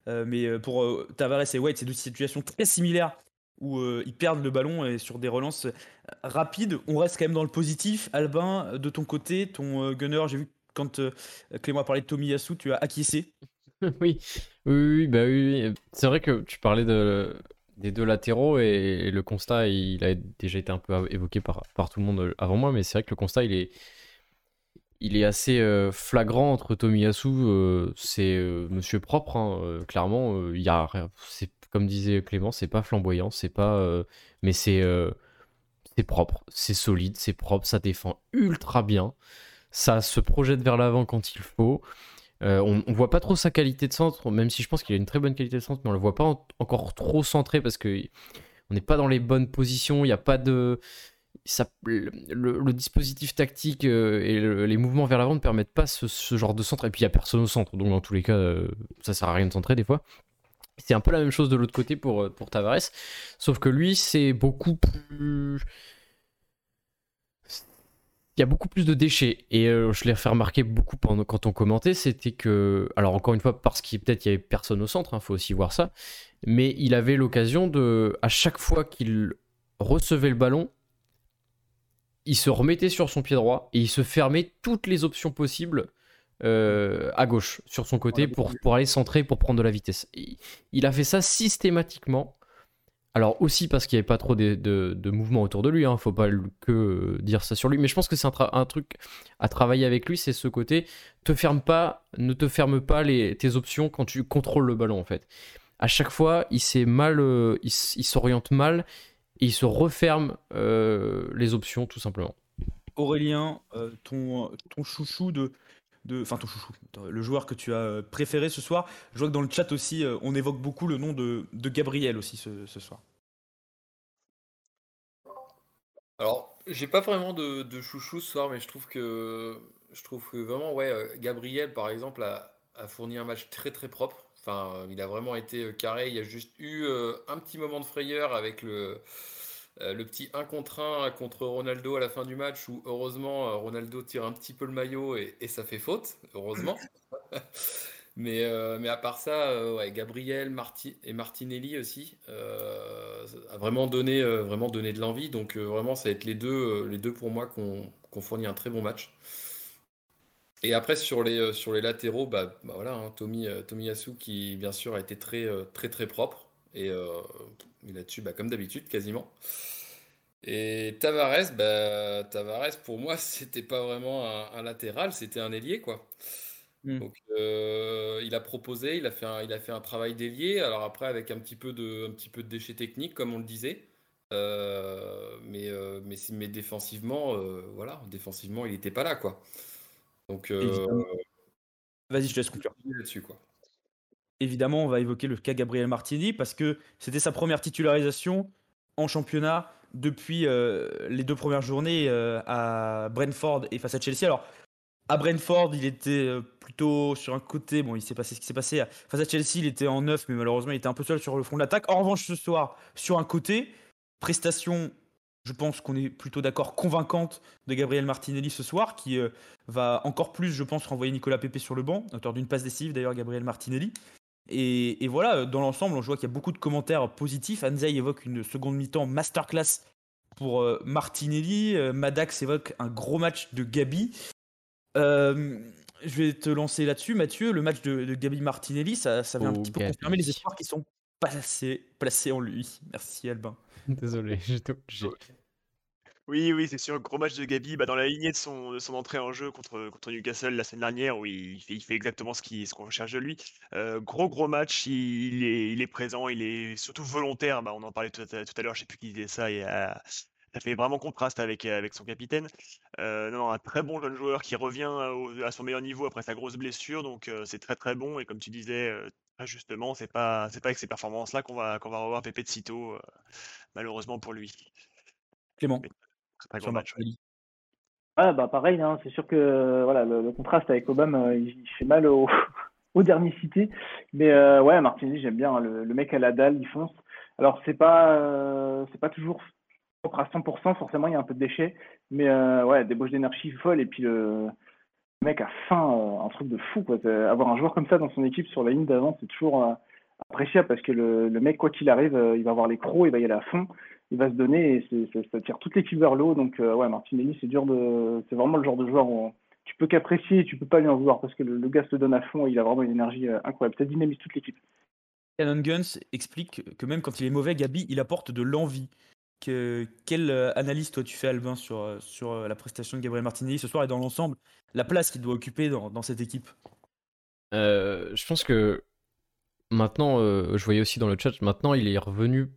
mais pour Tavares et White, c'est deux situations très similaires où euh, ils perdent le ballon et sur des relances euh, rapides. On reste quand même dans le positif. Albin, de ton côté, ton euh, gunner, j'ai vu quand Clément a parlé de Tomiyasu, tu as acquiescé. oui, oui, bah oui. C'est vrai que tu parlais de, des deux latéraux et, le constat, il a déjà été un peu évoqué par, par tout le monde avant moi, mais c'est vrai que le constat, il est, il est assez flagrant entre Tomiyasu, c'est monsieur propre, hein, clairement, il y a c'est comme disait Clément, c'est pas flamboyant, c'est pas, euh, mais c'est euh, c'est propre, c'est solide, c'est propre, ça défend ultra bien, ça se projette vers l'avant quand il faut. Euh, on, on, voit pas trop sa qualité de centre, même si je pense qu'il a une très bonne qualité de centre, mais on le voit pas encore trop centré parce que on n'est pas dans les bonnes positions, il n'y a pas de le, dispositif tactique et les mouvements vers l'avant ne permettent pas ce, genre de centre. Et puis il n'y a personne au centre, donc dans tous les cas, ça sert à rien de centrer des fois. C'est un peu la même chose de l'autre côté pour, pour Tavares, sauf que lui, c'est beaucoup plus il y a beaucoup plus de déchets. Et euh, je l'ai fait remarquer beaucoup quand on commentait, c'était que, alors encore une fois, parce qu'il peut-être il y avait personne au centre, il hein, faut aussi voir ça, mais il avait l'occasion de, à chaque fois qu'il recevait le ballon, il se remettait sur son pied droit et il se fermait toutes les options possibles euh, à gauche, sur son côté, pour, pour aller centrer, pour prendre de la vitesse. il a fait ça systématiquement alors aussi parce qu'il n'y avait pas trop de, de, mouvements autour de lui, hein, faut pas que euh, dire ça sur lui, mais je pense que c'est un, truc à travailler avec lui, c'est ce côté, te ferme pas, ne te ferme pas les, tes options quand tu contrôles le ballon en fait. À chaque fois, il s'est mal, euh, il, s'oriente mal et il se referme euh, les options tout simplement. Aurélien, ton, ton chouchou de, enfin ton chouchou, le joueur que tu as préféré ce soir. Je vois que dans le chat aussi, euh, on évoque beaucoup le nom de, Gabriel aussi ce, soir. Alors, j'ai pas vraiment de, chouchou ce soir, mais je trouve que je trouve que vraiment, ouais, euh, Gabriel par exemple a, fourni un match très très propre. Enfin, euh, il a vraiment été carré. Il y a juste eu un petit moment de frayeur avec le euh, le petit 1 contre 1 contre Ronaldo à la fin du match où heureusement euh, Ronaldo tire un petit peu le maillot et, ça fait faute, heureusement. mais, euh, mais à part ça, ouais, Gabriel Marti et Martinelli aussi a vraiment donné, vraiment donné de l'envie. Donc vraiment, ça va être les deux, les deux pour moi qu'on qu fournit un très bon match. Et après sur les, sur les latéraux, bah, bah voilà, hein, Tommy, Yasu qui bien sûr a été très très très propre. Et là-dessus, bah, comme d'habitude, quasiment. Et Tavares, bah, Tavares, pour moi, c'était pas vraiment un, latéral, c'était un ailier, quoi. Hmm. Donc, euh, il a proposé, il a fait un, il a fait un travail d'ailier. Alors après, avec un petit peu de, un petit peu de déchets techniques, comme on le disait. Euh, mais, euh, mais, mais défensivement, voilà, défensivement, il n'était pas là, quoi. Donc, vas-y, je te laisse conclure là-dessus, quoi évidemment, on va évoquer le cas Gabriel Martini parce que c'était sa première titularisation en championnat depuis euh, les deux premières journées euh, à Brentford et face à Chelsea. Alors, à Brentford, il était euh, plutôt sur un côté. Bon, il s'est passé ce qui s'est passé. Face à Chelsea, il était en neuf, mais malheureusement, il était un peu seul sur le front de l'attaque. En revanche, ce soir, sur un côté, prestation je pense qu'on est plutôt d'accord, convaincante de Gabriel Martinelli ce soir, qui va encore plus, je pense, renvoyer Nicolas Pepe sur le banc, auteur d'une passe décisive d'ailleurs, Gabriel Martinelli. Et, voilà, dans l'ensemble, on voit qu'il y a beaucoup de commentaires positifs. Anzai évoque une seconde mi-temps masterclass pour euh, Martinelli. Euh, Madax évoque un gros match de Gabi. Euh, je vais te lancer là-dessus, Mathieu. Le match de, Gabi Martinelli, ça, ça vient un oh, petit peu confirmer les espoirs qui sont placés, placés en lui. Merci, Albin. Désolé, j'étais obligé. Oui, oui, c'est sûr. Gros match de Gabi, bah, dans la lignée de son, de son entrée en jeu contre, contre Newcastle la semaine dernière, où il fait, il fait exactement ce qu'on ce qu'on recherche de lui. Euh, gros, gros match, il, est, il est présent, il est surtout volontaire. Bah, on en parlait tout à, tout à l'heure, je sais plus qui disait ça. Et, ça fait vraiment contraste avec, avec son capitaine. Euh, non, un très bon jeune joueur qui revient à son meilleur niveau après sa grosse blessure, donc euh, c'est très très bon. Et comme tu disais, très justement, c'est pas, c'est pas avec ces performances-là qu'on va, qu'on va revoir Pepe de sitôt, malheureusement pour lui. Clément. Ah bah pareil, hein, c'est sûr que voilà, le, contraste avec Obama, euh, il, fait mal au, aux dernicités. Mais euh, ouais, Martinez, j'aime bien. Hein, le, mec à la dalle, il fonce. Alors c'est pas euh, c'est pas toujours propre à 100%, forcément il y a un peu de déchets. Mais ouais, débauche d'énergie folle. Et puis le, mec a faim, un truc de fou. Quoi. Avoir un joueur comme ça dans son équipe sur la ligne d'avant, c'est toujours appréciable parce que le, le mec, quoi qu'il arrive, il va avoir les crocs, il va y aller à fond il va se donner et ça, tire toute l'équipe vers le haut. Donc, euh, ouais, Martinelli, c'est dur de. C'est vraiment le genre de joueur où tu peux qu'apprécier et tu peux pas lui en vouloir parce que le, gars se donne à fond et il a vraiment une énergie euh, incroyable. Ça dynamise toute l'équipe. Cannon Guns explique que même quand il est mauvais, Gabi, il apporte de l'envie. Que, quelle euh, analyse toi tu fais Albin sur, sur la prestation de Gabriel Martinelli ce soir et dans l'ensemble la place qu'il doit occuper dans, dans cette équipe? Je pense que maintenant, je voyais aussi dans le chat, maintenant il est revenu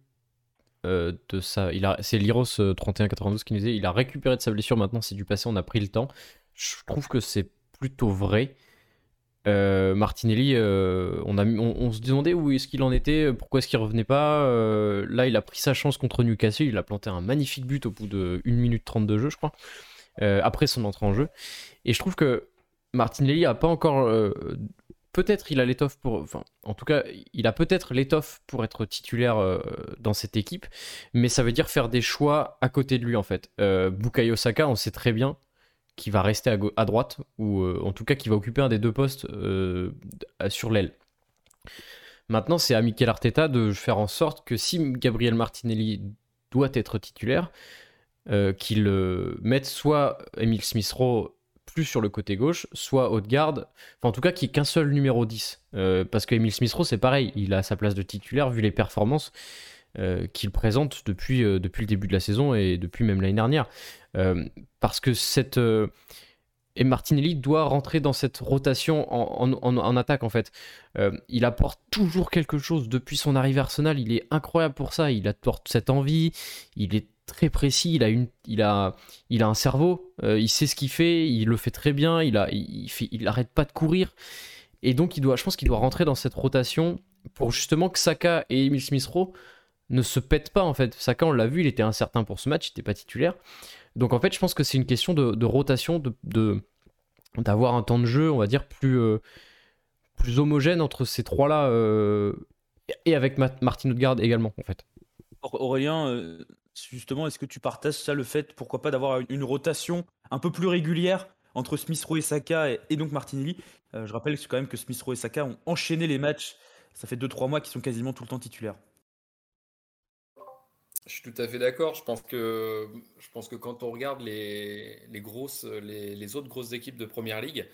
euh, de ça. Il a, c'est Liros 3192 euh, qui nous disait il a récupéré de sa blessure, maintenant c'est du passé, on a pris le temps. Je trouve que c'est plutôt vrai. Martinelli, on, a, on, se demandait où est-ce qu'il en était, pourquoi est-ce qu'il revenait pas. là, il a pris sa chance contre Newcastle, il a planté un magnifique but au bout de 1 minute 30 de jeu, je crois, après son entrée en jeu. Et je trouve que Martinelli a pas encore peut-être il a l'étoffe pour. Enfin, en tout cas, il a peut-être l'étoffe pour être titulaire euh, dans cette équipe, mais ça veut dire faire des choix à côté de lui en fait. Euh, Bukayo Saka, on sait très bien qu'il va rester à, droite, ou euh, en tout cas qu'il va occuper un des deux postes euh, sur l'aile. Maintenant, c'est à Mikel Arteta de faire en sorte que si Gabriel Martinelli doit être titulaire, qu'il mette soit Emile Smith-Rowe plus sur le côté gauche, soit haute garde, en tout cas qui n'y qu'un seul numéro 10. Euh, parce que Emile Smith-Rowe, c'est pareil, il a sa place de titulaire vu les performances euh, qu'il présente depuis, euh, depuis le début de la saison et depuis même l'année dernière. parce que cette. et Martinelli doit rentrer dans cette rotation en, en attaque en fait. il apporte toujours quelque chose depuis son arrivée à Arsenal. Il est incroyable pour ça. Il apporte cette envie. Il est très précis, il a, une, il a, il a un cerveau, euh, il sait ce qu'il fait, il le fait très bien, il, a, il, fait, il arrête pas de courir. Et donc, il doit, je pense qu'il doit rentrer dans cette rotation pour justement que Saka et Emile Smith-Rowe ne se pètent pas en fait. Saka, on l'a vu, il était incertain pour ce match, il n'était pas titulaire. Donc en fait, je pense que c'est une question de, rotation, de, d'avoir un temps de jeu, on va dire, plus, euh, plus homogène entre ces trois-là euh, et avec Martin Odegaard également en fait. Aurélien, justement, est-ce que tu partages ça, le fait, pourquoi pas, d'avoir une rotation un peu plus régulière entre Smith Rowe et Saka et, donc Martinelli? Euh, Je rappelle quand même que Smith Rowe et Saka ont enchaîné les matchs. Ça fait 2-3 mois qu'ils sont quasiment tout le temps titulaires. Je suis tout à fait d'accord. Je pense que, quand on regarde les, grosses, les, autres grosses équipes de Première Ligue,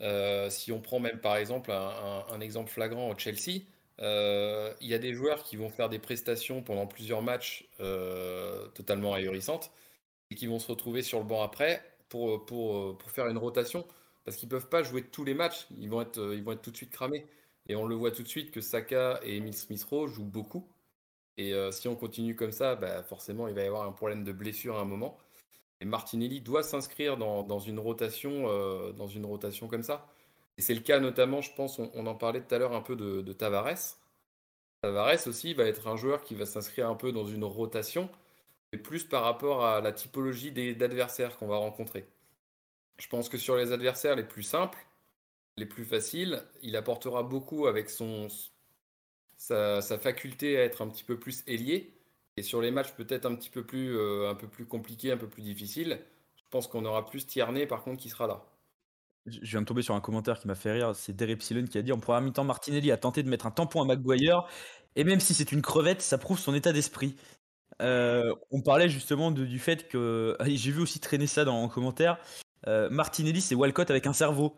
euh, si on prend même par exemple un exemple flagrant au Chelsea, euh, il y a des joueurs qui vont faire des prestations pendant plusieurs matchs euh, totalement ahurissantes et qui vont se retrouver sur le banc après pour, pour, pour faire une rotation parce qu'ils ne peuvent pas jouer tous les matchs. Ils vont, être, ils vont être tout de suite cramés. Et on le voit tout de suite que Saka et Emile Smith-Rowe jouent beaucoup. Et euh, si on continue comme ça, bah forcément, il va y avoir un problème de blessure à un moment. Et Martinelli doit s'inscrire dans, dans, une dans une rotation comme ça. Et c'est le cas notamment, je pense, on, en parlait tout à l'heure un peu de, Tavares. Tavares aussi va être un joueur qui va s'inscrire un peu dans une rotation, mais plus par rapport à la typologie d'adversaires qu'on va rencontrer. Je pense que sur les adversaires les plus simples, les plus faciles, il apportera beaucoup avec son, sa, faculté à être un petit peu plus ailier. Et sur les matchs peut-être un petit peu plus, euh, un peu plus compliqués, un peu plus difficiles, je pense qu'on aura plus Tierney par contre qui sera là. Je viens de tomber sur un commentaire qui m'a fait rire, c'est Derepsilon qui a dit en première mi-temps Martinelli a tenté de mettre un tampon à Maguire et même si c'est une crevette, ça prouve son état d'esprit. Euh, on parlait justement du fait que j'ai vu aussi traîner ça dans en commentaire. Euh, Martinelli, c'est Walcott avec un cerveau.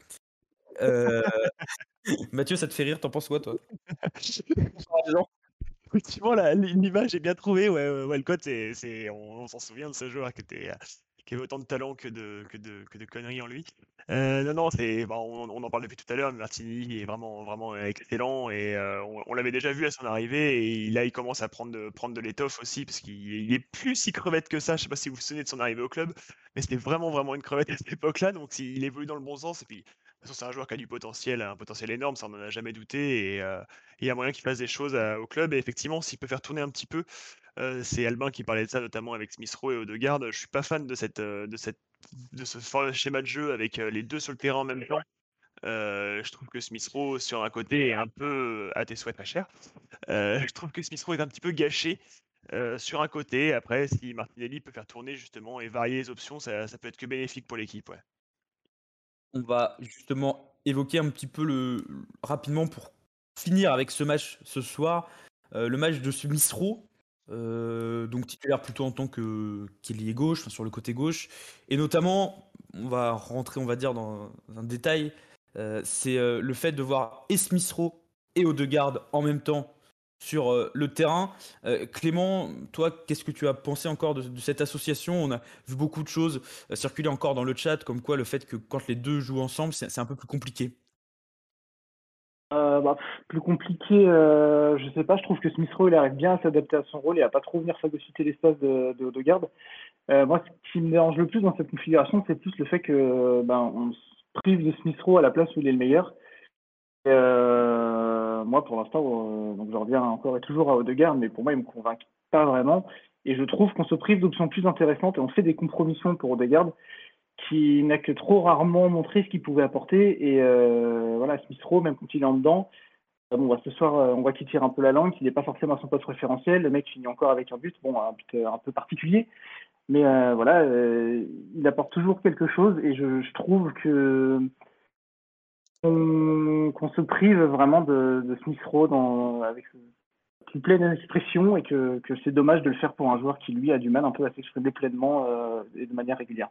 Euh, Mathieu, ça te fait rire T'en penses quoi, toi? Effectivement, l'image est bien trouvée. Ouais, Walcott, on, on s'en souvient de ce joueur qui était qui avait autant de talent que de, conneries en lui. Euh, non, non, c'est, bah, on, en parle depuis tout à l'heure, Martini est vraiment, vraiment excellent et euh, on, l'avait déjà vu à son arrivée et là il commence à prendre de, l'étoffe aussi parce qu'il est plus si crevette que ça. Je sais pas si vous vous souvenez de son arrivée au club, mais c'était vraiment, vraiment une crevette à cette époque-là. Donc il évolue dans le bon sens et puis c'est un joueur qui a du potentiel, un potentiel énorme, ça on n'en a jamais douté. Et euh, il y a moyen qu'il fasse des choses au club. Et effectivement, s'il peut faire tourner un petit peu, euh, c'est Albin qui parlait de ça, notamment avec Smith Rowe et Odegaard. Je suis pas fan de, cette, euh, de, cette, de ce schéma de jeu avec les deux sur le terrain en même temps. je trouve que Smith Rowe sur un côté est un peu à tes souhaits pas cher. je trouve que Smith Rowe est un petit peu gâché sur un côté. Après, si Martinelli peut faire tourner justement et varier les options, ça, ça peut être que bénéfique pour l'équipe. Ouais on va justement évoquer un petit peu le rapidement pour finir avec ce match ce soir, euh, le match de Smith euh, donc titulaire plutôt en tant que qu'ailier gauche, sur le côté gauche, et notamment, on va rentrer, on va dire, dans un détail, euh, c'est le fait de voir et et Odegaard en même temps sur euh, le terrain. Euh, Clément, toi, qu'est-ce que tu as pensé encore de, cette association? On a vu beaucoup de choses euh, circuler encore dans le chat, comme quoi le fait que quand les deux jouent ensemble, c'est un peu plus compliqué. Bah, plus compliqué, je sais pas. Je trouve que Smith Rowe il arrive bien à s'adapter à son rôle et à pas trop venir phagocyter l'espace de, de, de garde. moi, ce qui me dérange le plus dans cette configuration, c'est plus le fait que ben, on se prive de Smith Rowe à la place où il est le meilleur. moi, pour l'instant, je reviens encore et toujours à Odegaard, mais pour moi, il me convainc pas vraiment. Et je trouve qu'on se prive d'options plus intéressantes et on fait des compromissions pour Odegaard qui n'a que trop rarement montré ce qu'il pouvait apporter. Et voilà, Smith Rowe, même quand il est en dedans, Bon, ce soir, on voit qu'il tire un peu la langue, qu'il n'est pas forcément à son poste référentiel. Le mec finit encore avec un but, bon, un but un peu particulier. Mais euh, voilà, euh, il apporte toujours quelque chose et je, trouve que qu'on se prive vraiment de, Smith Rowe avec une pleine expression et que, c'est dommage de le faire pour un joueur qui lui a du mal un peu à s'exprimer pleinement euh, et de manière régulière.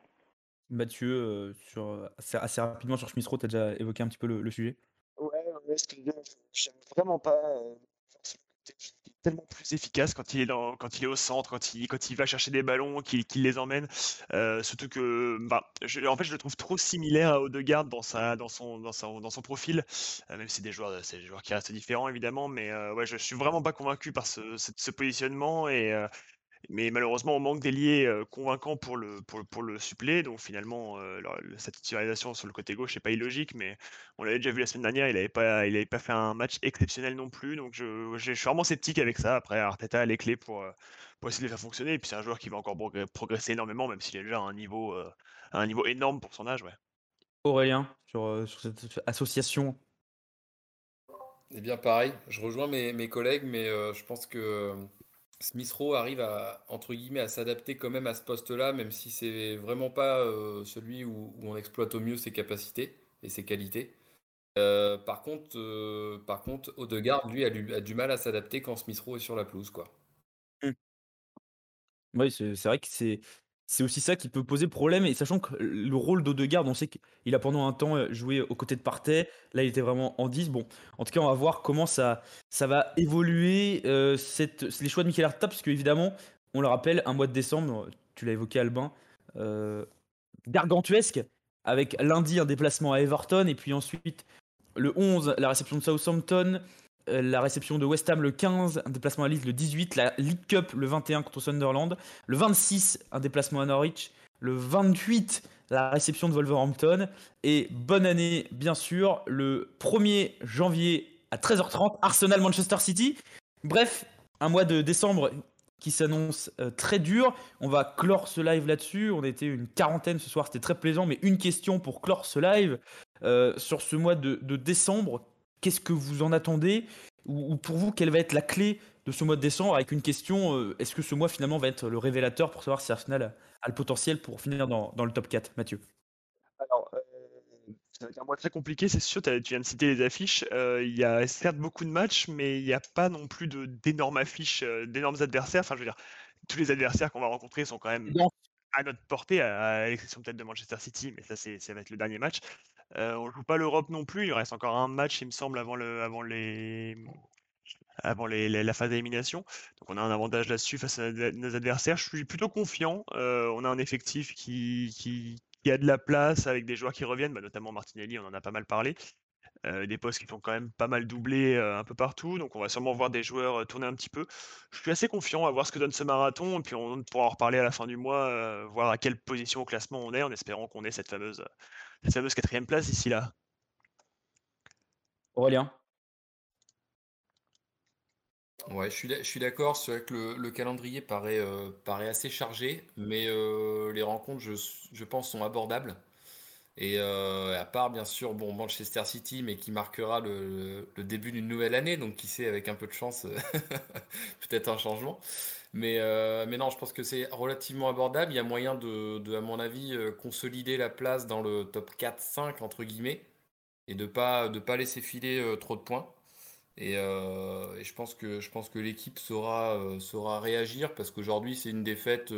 Mathieu, sur, assez, rapidement sur Smith Rowe, tu as déjà évoqué un petit peu le, sujet? Ouais, ouais j'aime vraiment pas tellement plus efficace quand il est quand il est au centre, quand il, quand il va chercher des ballons, qu'il les emmène. Euh, surtout que, bah, je, en fait, je le trouve trop similaire à Odegaard dans sa, dans son, dans son, dans son profil. Euh, même si c'est des joueurs, qui restent différents évidemment, mais euh, ouais, je, je suis vraiment pas convaincu par ce, ce positionnement et mais malheureusement, on manque d'ailiers convaincants pour le, pour, pour le suppléer. Donc finalement, sa titularisation sur le côté gauche n'est pas illogique. Mais on l'avait déjà vu la semaine dernière, il n'avait pas, il avait pas fait un match exceptionnel non plus. Donc je, je, suis vraiment sceptique avec ça. Après, Arteta a les clés pour, pour essayer de les faire fonctionner. Et puis c'est un joueur qui va encore progresser énormément, même s'il est déjà à un niveau, à un niveau énorme pour son âge. Ouais. Aurélien, sur, sur cette association Eh bien pareil, je rejoins mes, mes collègues, mais je pense que Smith Rowe arrive à, entre guillemets, à s'adapter quand même à ce poste-là, même si c'est vraiment pas euh, celui où, on exploite au mieux ses capacités et ses qualités. Euh, par contre, euh, par contre, Odegaard, lui, a, du mal à s'adapter quand Smith Rowe est sur la pelouse, quoi. Mmh. Oui, c'est vrai que c'est c'est aussi ça qui peut poser problème. Et sachant que le rôle d'Odegaard, on sait qu'il a pendant un temps euh, joué aux côtés de Partey. Là, il était vraiment en 10. Bon, en tout cas, on va voir comment ça, va évoluer euh, les choix de Michael Arteta, parce évidemment, on le rappelle, un mois de décembre, tu l'as évoqué, Albin, euh, gargantuesque, avec lundi un déplacement à Everton, et puis ensuite le 11, la réception de Southampton, la réception de West Ham le 15, un déplacement à Leeds le 18, la League Cup le 21 contre Sunderland, le 26, un déplacement à Norwich, le 28, la réception de Wolverhampton, et bonne année bien sûr, le 1er janvier à 13h30, Arsenal-Manchester City. Bref, un mois de décembre qui s'annonce euh, très dur. On va clore ce live là-dessus. On était une quarantaine ce soir, c'était très plaisant. Mais une question pour clore ce live. Euh, sur ce mois de décembre, Qu'est-ce que vous en attendez ou, pour vous, quelle va être la clé de ce mois de décembre Avec une question, euh, est-ce que ce mois finalement va être le révélateur pour savoir si Arsenal a, le potentiel pour finir dans, le top 4 Mathieu? Alors, euh, ça va être un mois très compliqué, c'est sûr. Tu viens de citer les affiches. Euh, il y a certes beaucoup de matchs, mais il n'y a pas non plus d'énormes affiches, d'énormes adversaires. Enfin, je veux dire, tous les adversaires qu'on va rencontrer sont quand même à notre portée, à, l'exception peut-être de Manchester City, mais ça, ça va être le dernier match. On joue pas l'Europe non plus. Il reste encore un match, il me semble, avant, la phase d'élimination. Donc on a un avantage là-dessus face à nos adversaires. Je suis plutôt confiant. On a un effectif qui, qui, a de la place avec des joueurs qui reviennent, bah, notamment Martinelli, on en a pas mal parlé. Euh, des postes qui sont quand même pas mal doublés un peu partout, donc on va sûrement voir des joueurs tourner un petit peu. Je suis assez confiant à voir ce que donne ce marathon, et puis on pourra en reparler à la fin du mois, voir à quelle position au classement on est, en espérant qu'on ait cette fameuse, cette fameuse quatrième place ici là. Aurélien Ouais, je suis, d'accord. C'est vrai que le, calendrier paraît, euh, paraît assez chargé, mais euh, les rencontres, je, je, pense, sont abordables. Et euh, à part, bien sûr, bon, Manchester City, mais qui marquera le, début d'une nouvelle année, donc qui sait, avec un peu de chance, peut-être un changement. Mais, euh, mais non, je pense que c'est relativement abordable. Il y a moyen de, à mon avis, euh, consolider la place dans le top 4-5, entre guillemets, et de ne pas, de pas laisser filer trop de points. Et, je pense que, que l'équipe saura, saura réagir, parce qu'aujourd'hui, c'est une défaite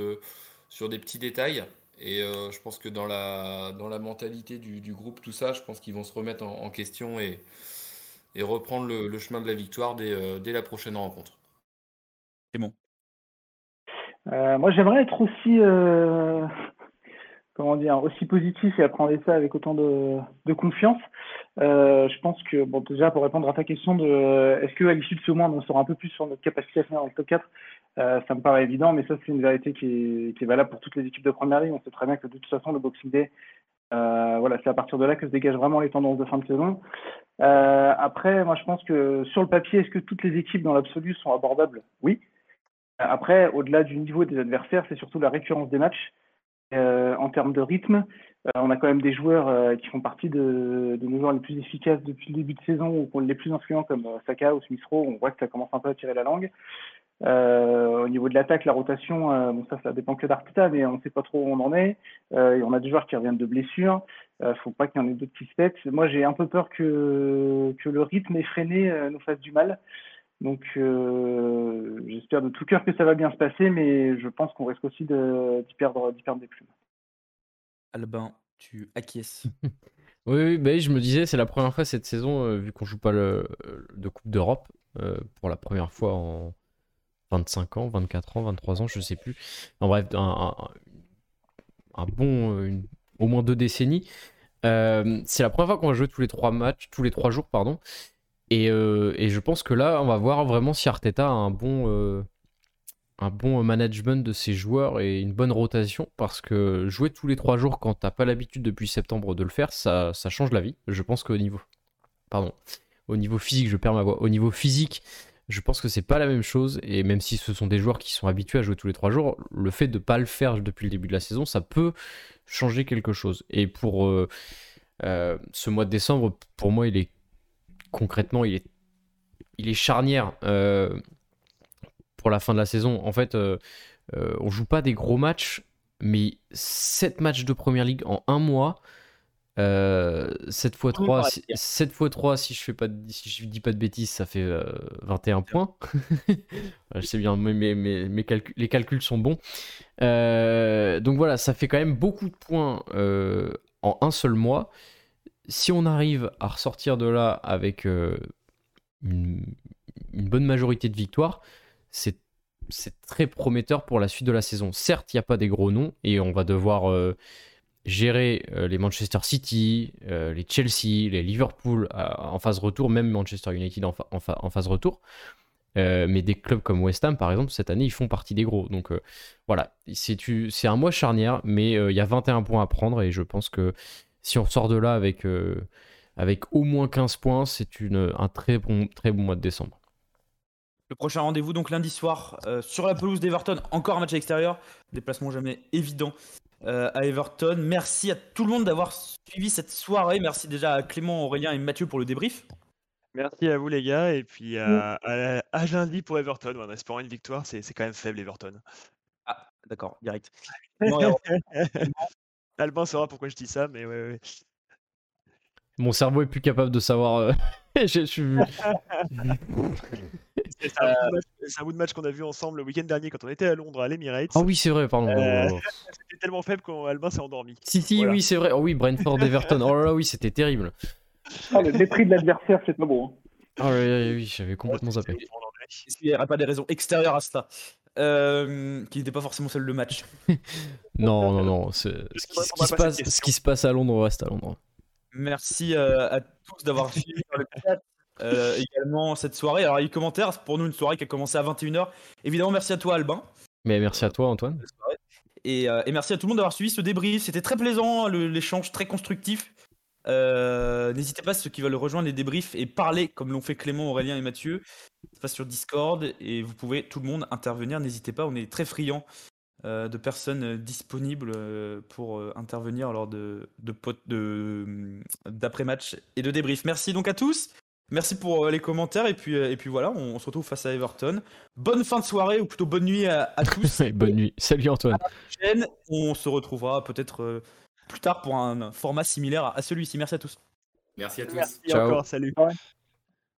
sur des petits détails. Et je pense que dans la, dans la mentalité du, groupe, tout ça, je pense qu'ils vont se remettre en, question et, et reprendre le, chemin de la victoire dès, dès la prochaine rencontre. C'est bon. Euh, moi, j'aimerais être aussi, euh, comment dire, aussi positif et apprendre ça avec autant de, de confiance. Euh, je pense que, bon, déjà, pour répondre à ta question de est-ce qu'à l'issue de ce mois, on saura un peu plus sur notre capacité à finir dans le top 4, ça me paraît évident, mais ça, c'est une vérité qui est, valable pour toutes les équipes de première ligne. On sait très bien que de toute façon, le Boxing Day, voilà, c'est à partir de là que se dégagent vraiment les tendances de fin de saison. après, moi, je pense que sur le papier, est-ce que toutes les équipes dans l'absolu sont abordables? Oui. Après, au-delà du niveau des adversaires, c'est surtout la récurrence des matchs. Euh, en termes de rythme, euh, on a quand même des joueurs euh, qui font partie de, nos joueurs les plus efficaces depuis le début de saison ou les plus influents comme Saka ou Smith On voit que ça commence un peu à tirer la langue. au niveau de l'attaque, la rotation, bon ça, dépend que d'Arteta, mais on ne sait pas trop où on en est. on a des joueurs qui reviennent de blessures. ne faut pas qu'il y en ait d'autres qui se pètent. Moi, j'ai un peu peur que, le rythme effréné nous fasse du mal. Donc, euh, j'espère de tout cœur que ça va bien se passer, mais je pense qu'on risque aussi d'y perdre des plumes. Albin, tu acquiesces. oui, oui je me disais, c'est la première fois cette saison, euh, vu qu'on joue pas le, de Coupe d'Europe, euh, pour la première fois en 25 ans, 24 ans, 23 ans, je sais plus. En bref, un, bon, au moins deux décennies. c'est la première fois qu'on va jouer tous les trois matchs, tous les trois jours, pardon. Euh, et, je pense que là, on va voir vraiment si Arteta a un bon, euh, un bon management de ses joueurs et une bonne rotation. Parce que jouer tous les trois jours quand t'as pas l'habitude depuis septembre de le faire, ça, change la vie. Je pense qu'au niveau. Pardon. Au niveau physique, je perds ma voix. Au niveau physique, je pense que c'est pas la même chose. Et même si ce sont des joueurs qui sont habitués à jouer tous les trois jours, le fait de pas le faire depuis le début de la saison, ça peut changer quelque chose. Et pour euh, ce mois de décembre, pour moi, il est concrètement, il est, il est charnière euh, pour la fin de la saison. En fait, euh, euh, on joue pas des gros matchs, mais 7 matchs de première ligue en un mois. 7 x 3, 7 x 3 si je fais pas si je dis pas de bêtises, ça fait 21 points. je sais bien, mes, mes, les calculs sont bons. donc voilà, ça fait quand même beaucoup de points en un seul mois si on arrive à ressortir de là avec euh, une, bonne majorité de victoires, c'est très prometteur pour la suite de la saison. Certes, il n'y a pas des gros noms et on va devoir euh, gérer euh, les Manchester City, les Chelsea, les Liverpool en phase retour, même Manchester United en, phase retour. mais des clubs comme West Ham, par exemple, cette année, ils font partie des gros. Donc voilà, c'est un mois charnière, mais il y a 21 points à prendre et je pense que si on sort de là avec, euh, au moins 15 points, c'est un très bon mois de décembre. Le prochain rendez-vous, donc lundi soir, euh, sur la pelouse d'Everton, encore un match à l'extérieur. Déplacement jamais évident euh, à Everton. Merci à tout le monde d'avoir suivi cette soirée. Merci déjà à Clément, Aurélien et Mathieu pour le débrief. Merci à vous les gars, et puis à, lundi pour Everton, en espérant une victoire, c'est quand même faible Everton. Ah, d'accord, direct. Albin saura pourquoi je dis ça, mais ouais, ouais. Mon cerveau est plus capable de savoir. Euh, je, suis... c'est un, bout de match qu'on a vu ensemble le week-end dernier quand on était à Londres à l'Emirates. Ah oui, c'est vrai, pardon. Euh, c'était tellement faible qu'Albin s'est endormi. Si, si, oui, c'est vrai. Oh oui, Brentford Everton. Oh là là, oui, c'était terrible. Ah, le mépris de l'adversaire, c'est pas bon. Hein. Ah oui, oui, j'avais complètement zappé. Est-ce qu'il n'y aurait pas des raisons extérieures à cela euh, qui n'était pas forcément seul le match. non, non, non. Ce, qui, se passe, ce qui se passe à Londres reste à Londres. Merci euh, à tous d'avoir suivi le chat. Euh, également cette soirée. Alors, les commentaires, c'est pour nous une soirée qui a commencé à 21h. Évidemment, merci à toi, Albin. Mais merci à toi, Antoine. Et, et merci à tout le monde d'avoir suivi ce débrief. C'était très plaisant, l'échange très constructif. Euh, n'hésitez pas, ceux qui veulent rejoindre les débriefs et parler, comme l'ont fait Clément, Aurélien et Mathieu, ça passe sur Discord et vous pouvez, tout le monde, intervenir. N'hésitez pas, on est très friands euh, de personnes disponibles euh, pour intervenir lors de, de d'après-match et de débriefs. Merci donc à tous. Merci pour les commentaires et puis, et puis voilà, on, se retrouve face à Everton. Bonne fin de soirée ou plutôt bonne nuit à, tous. bonne nuit. Salut Antoine. On se retrouvera peut-être plus tard pour un format similaire à celui-ci. Merci à tous. Merci à tous. Merci encore, salut.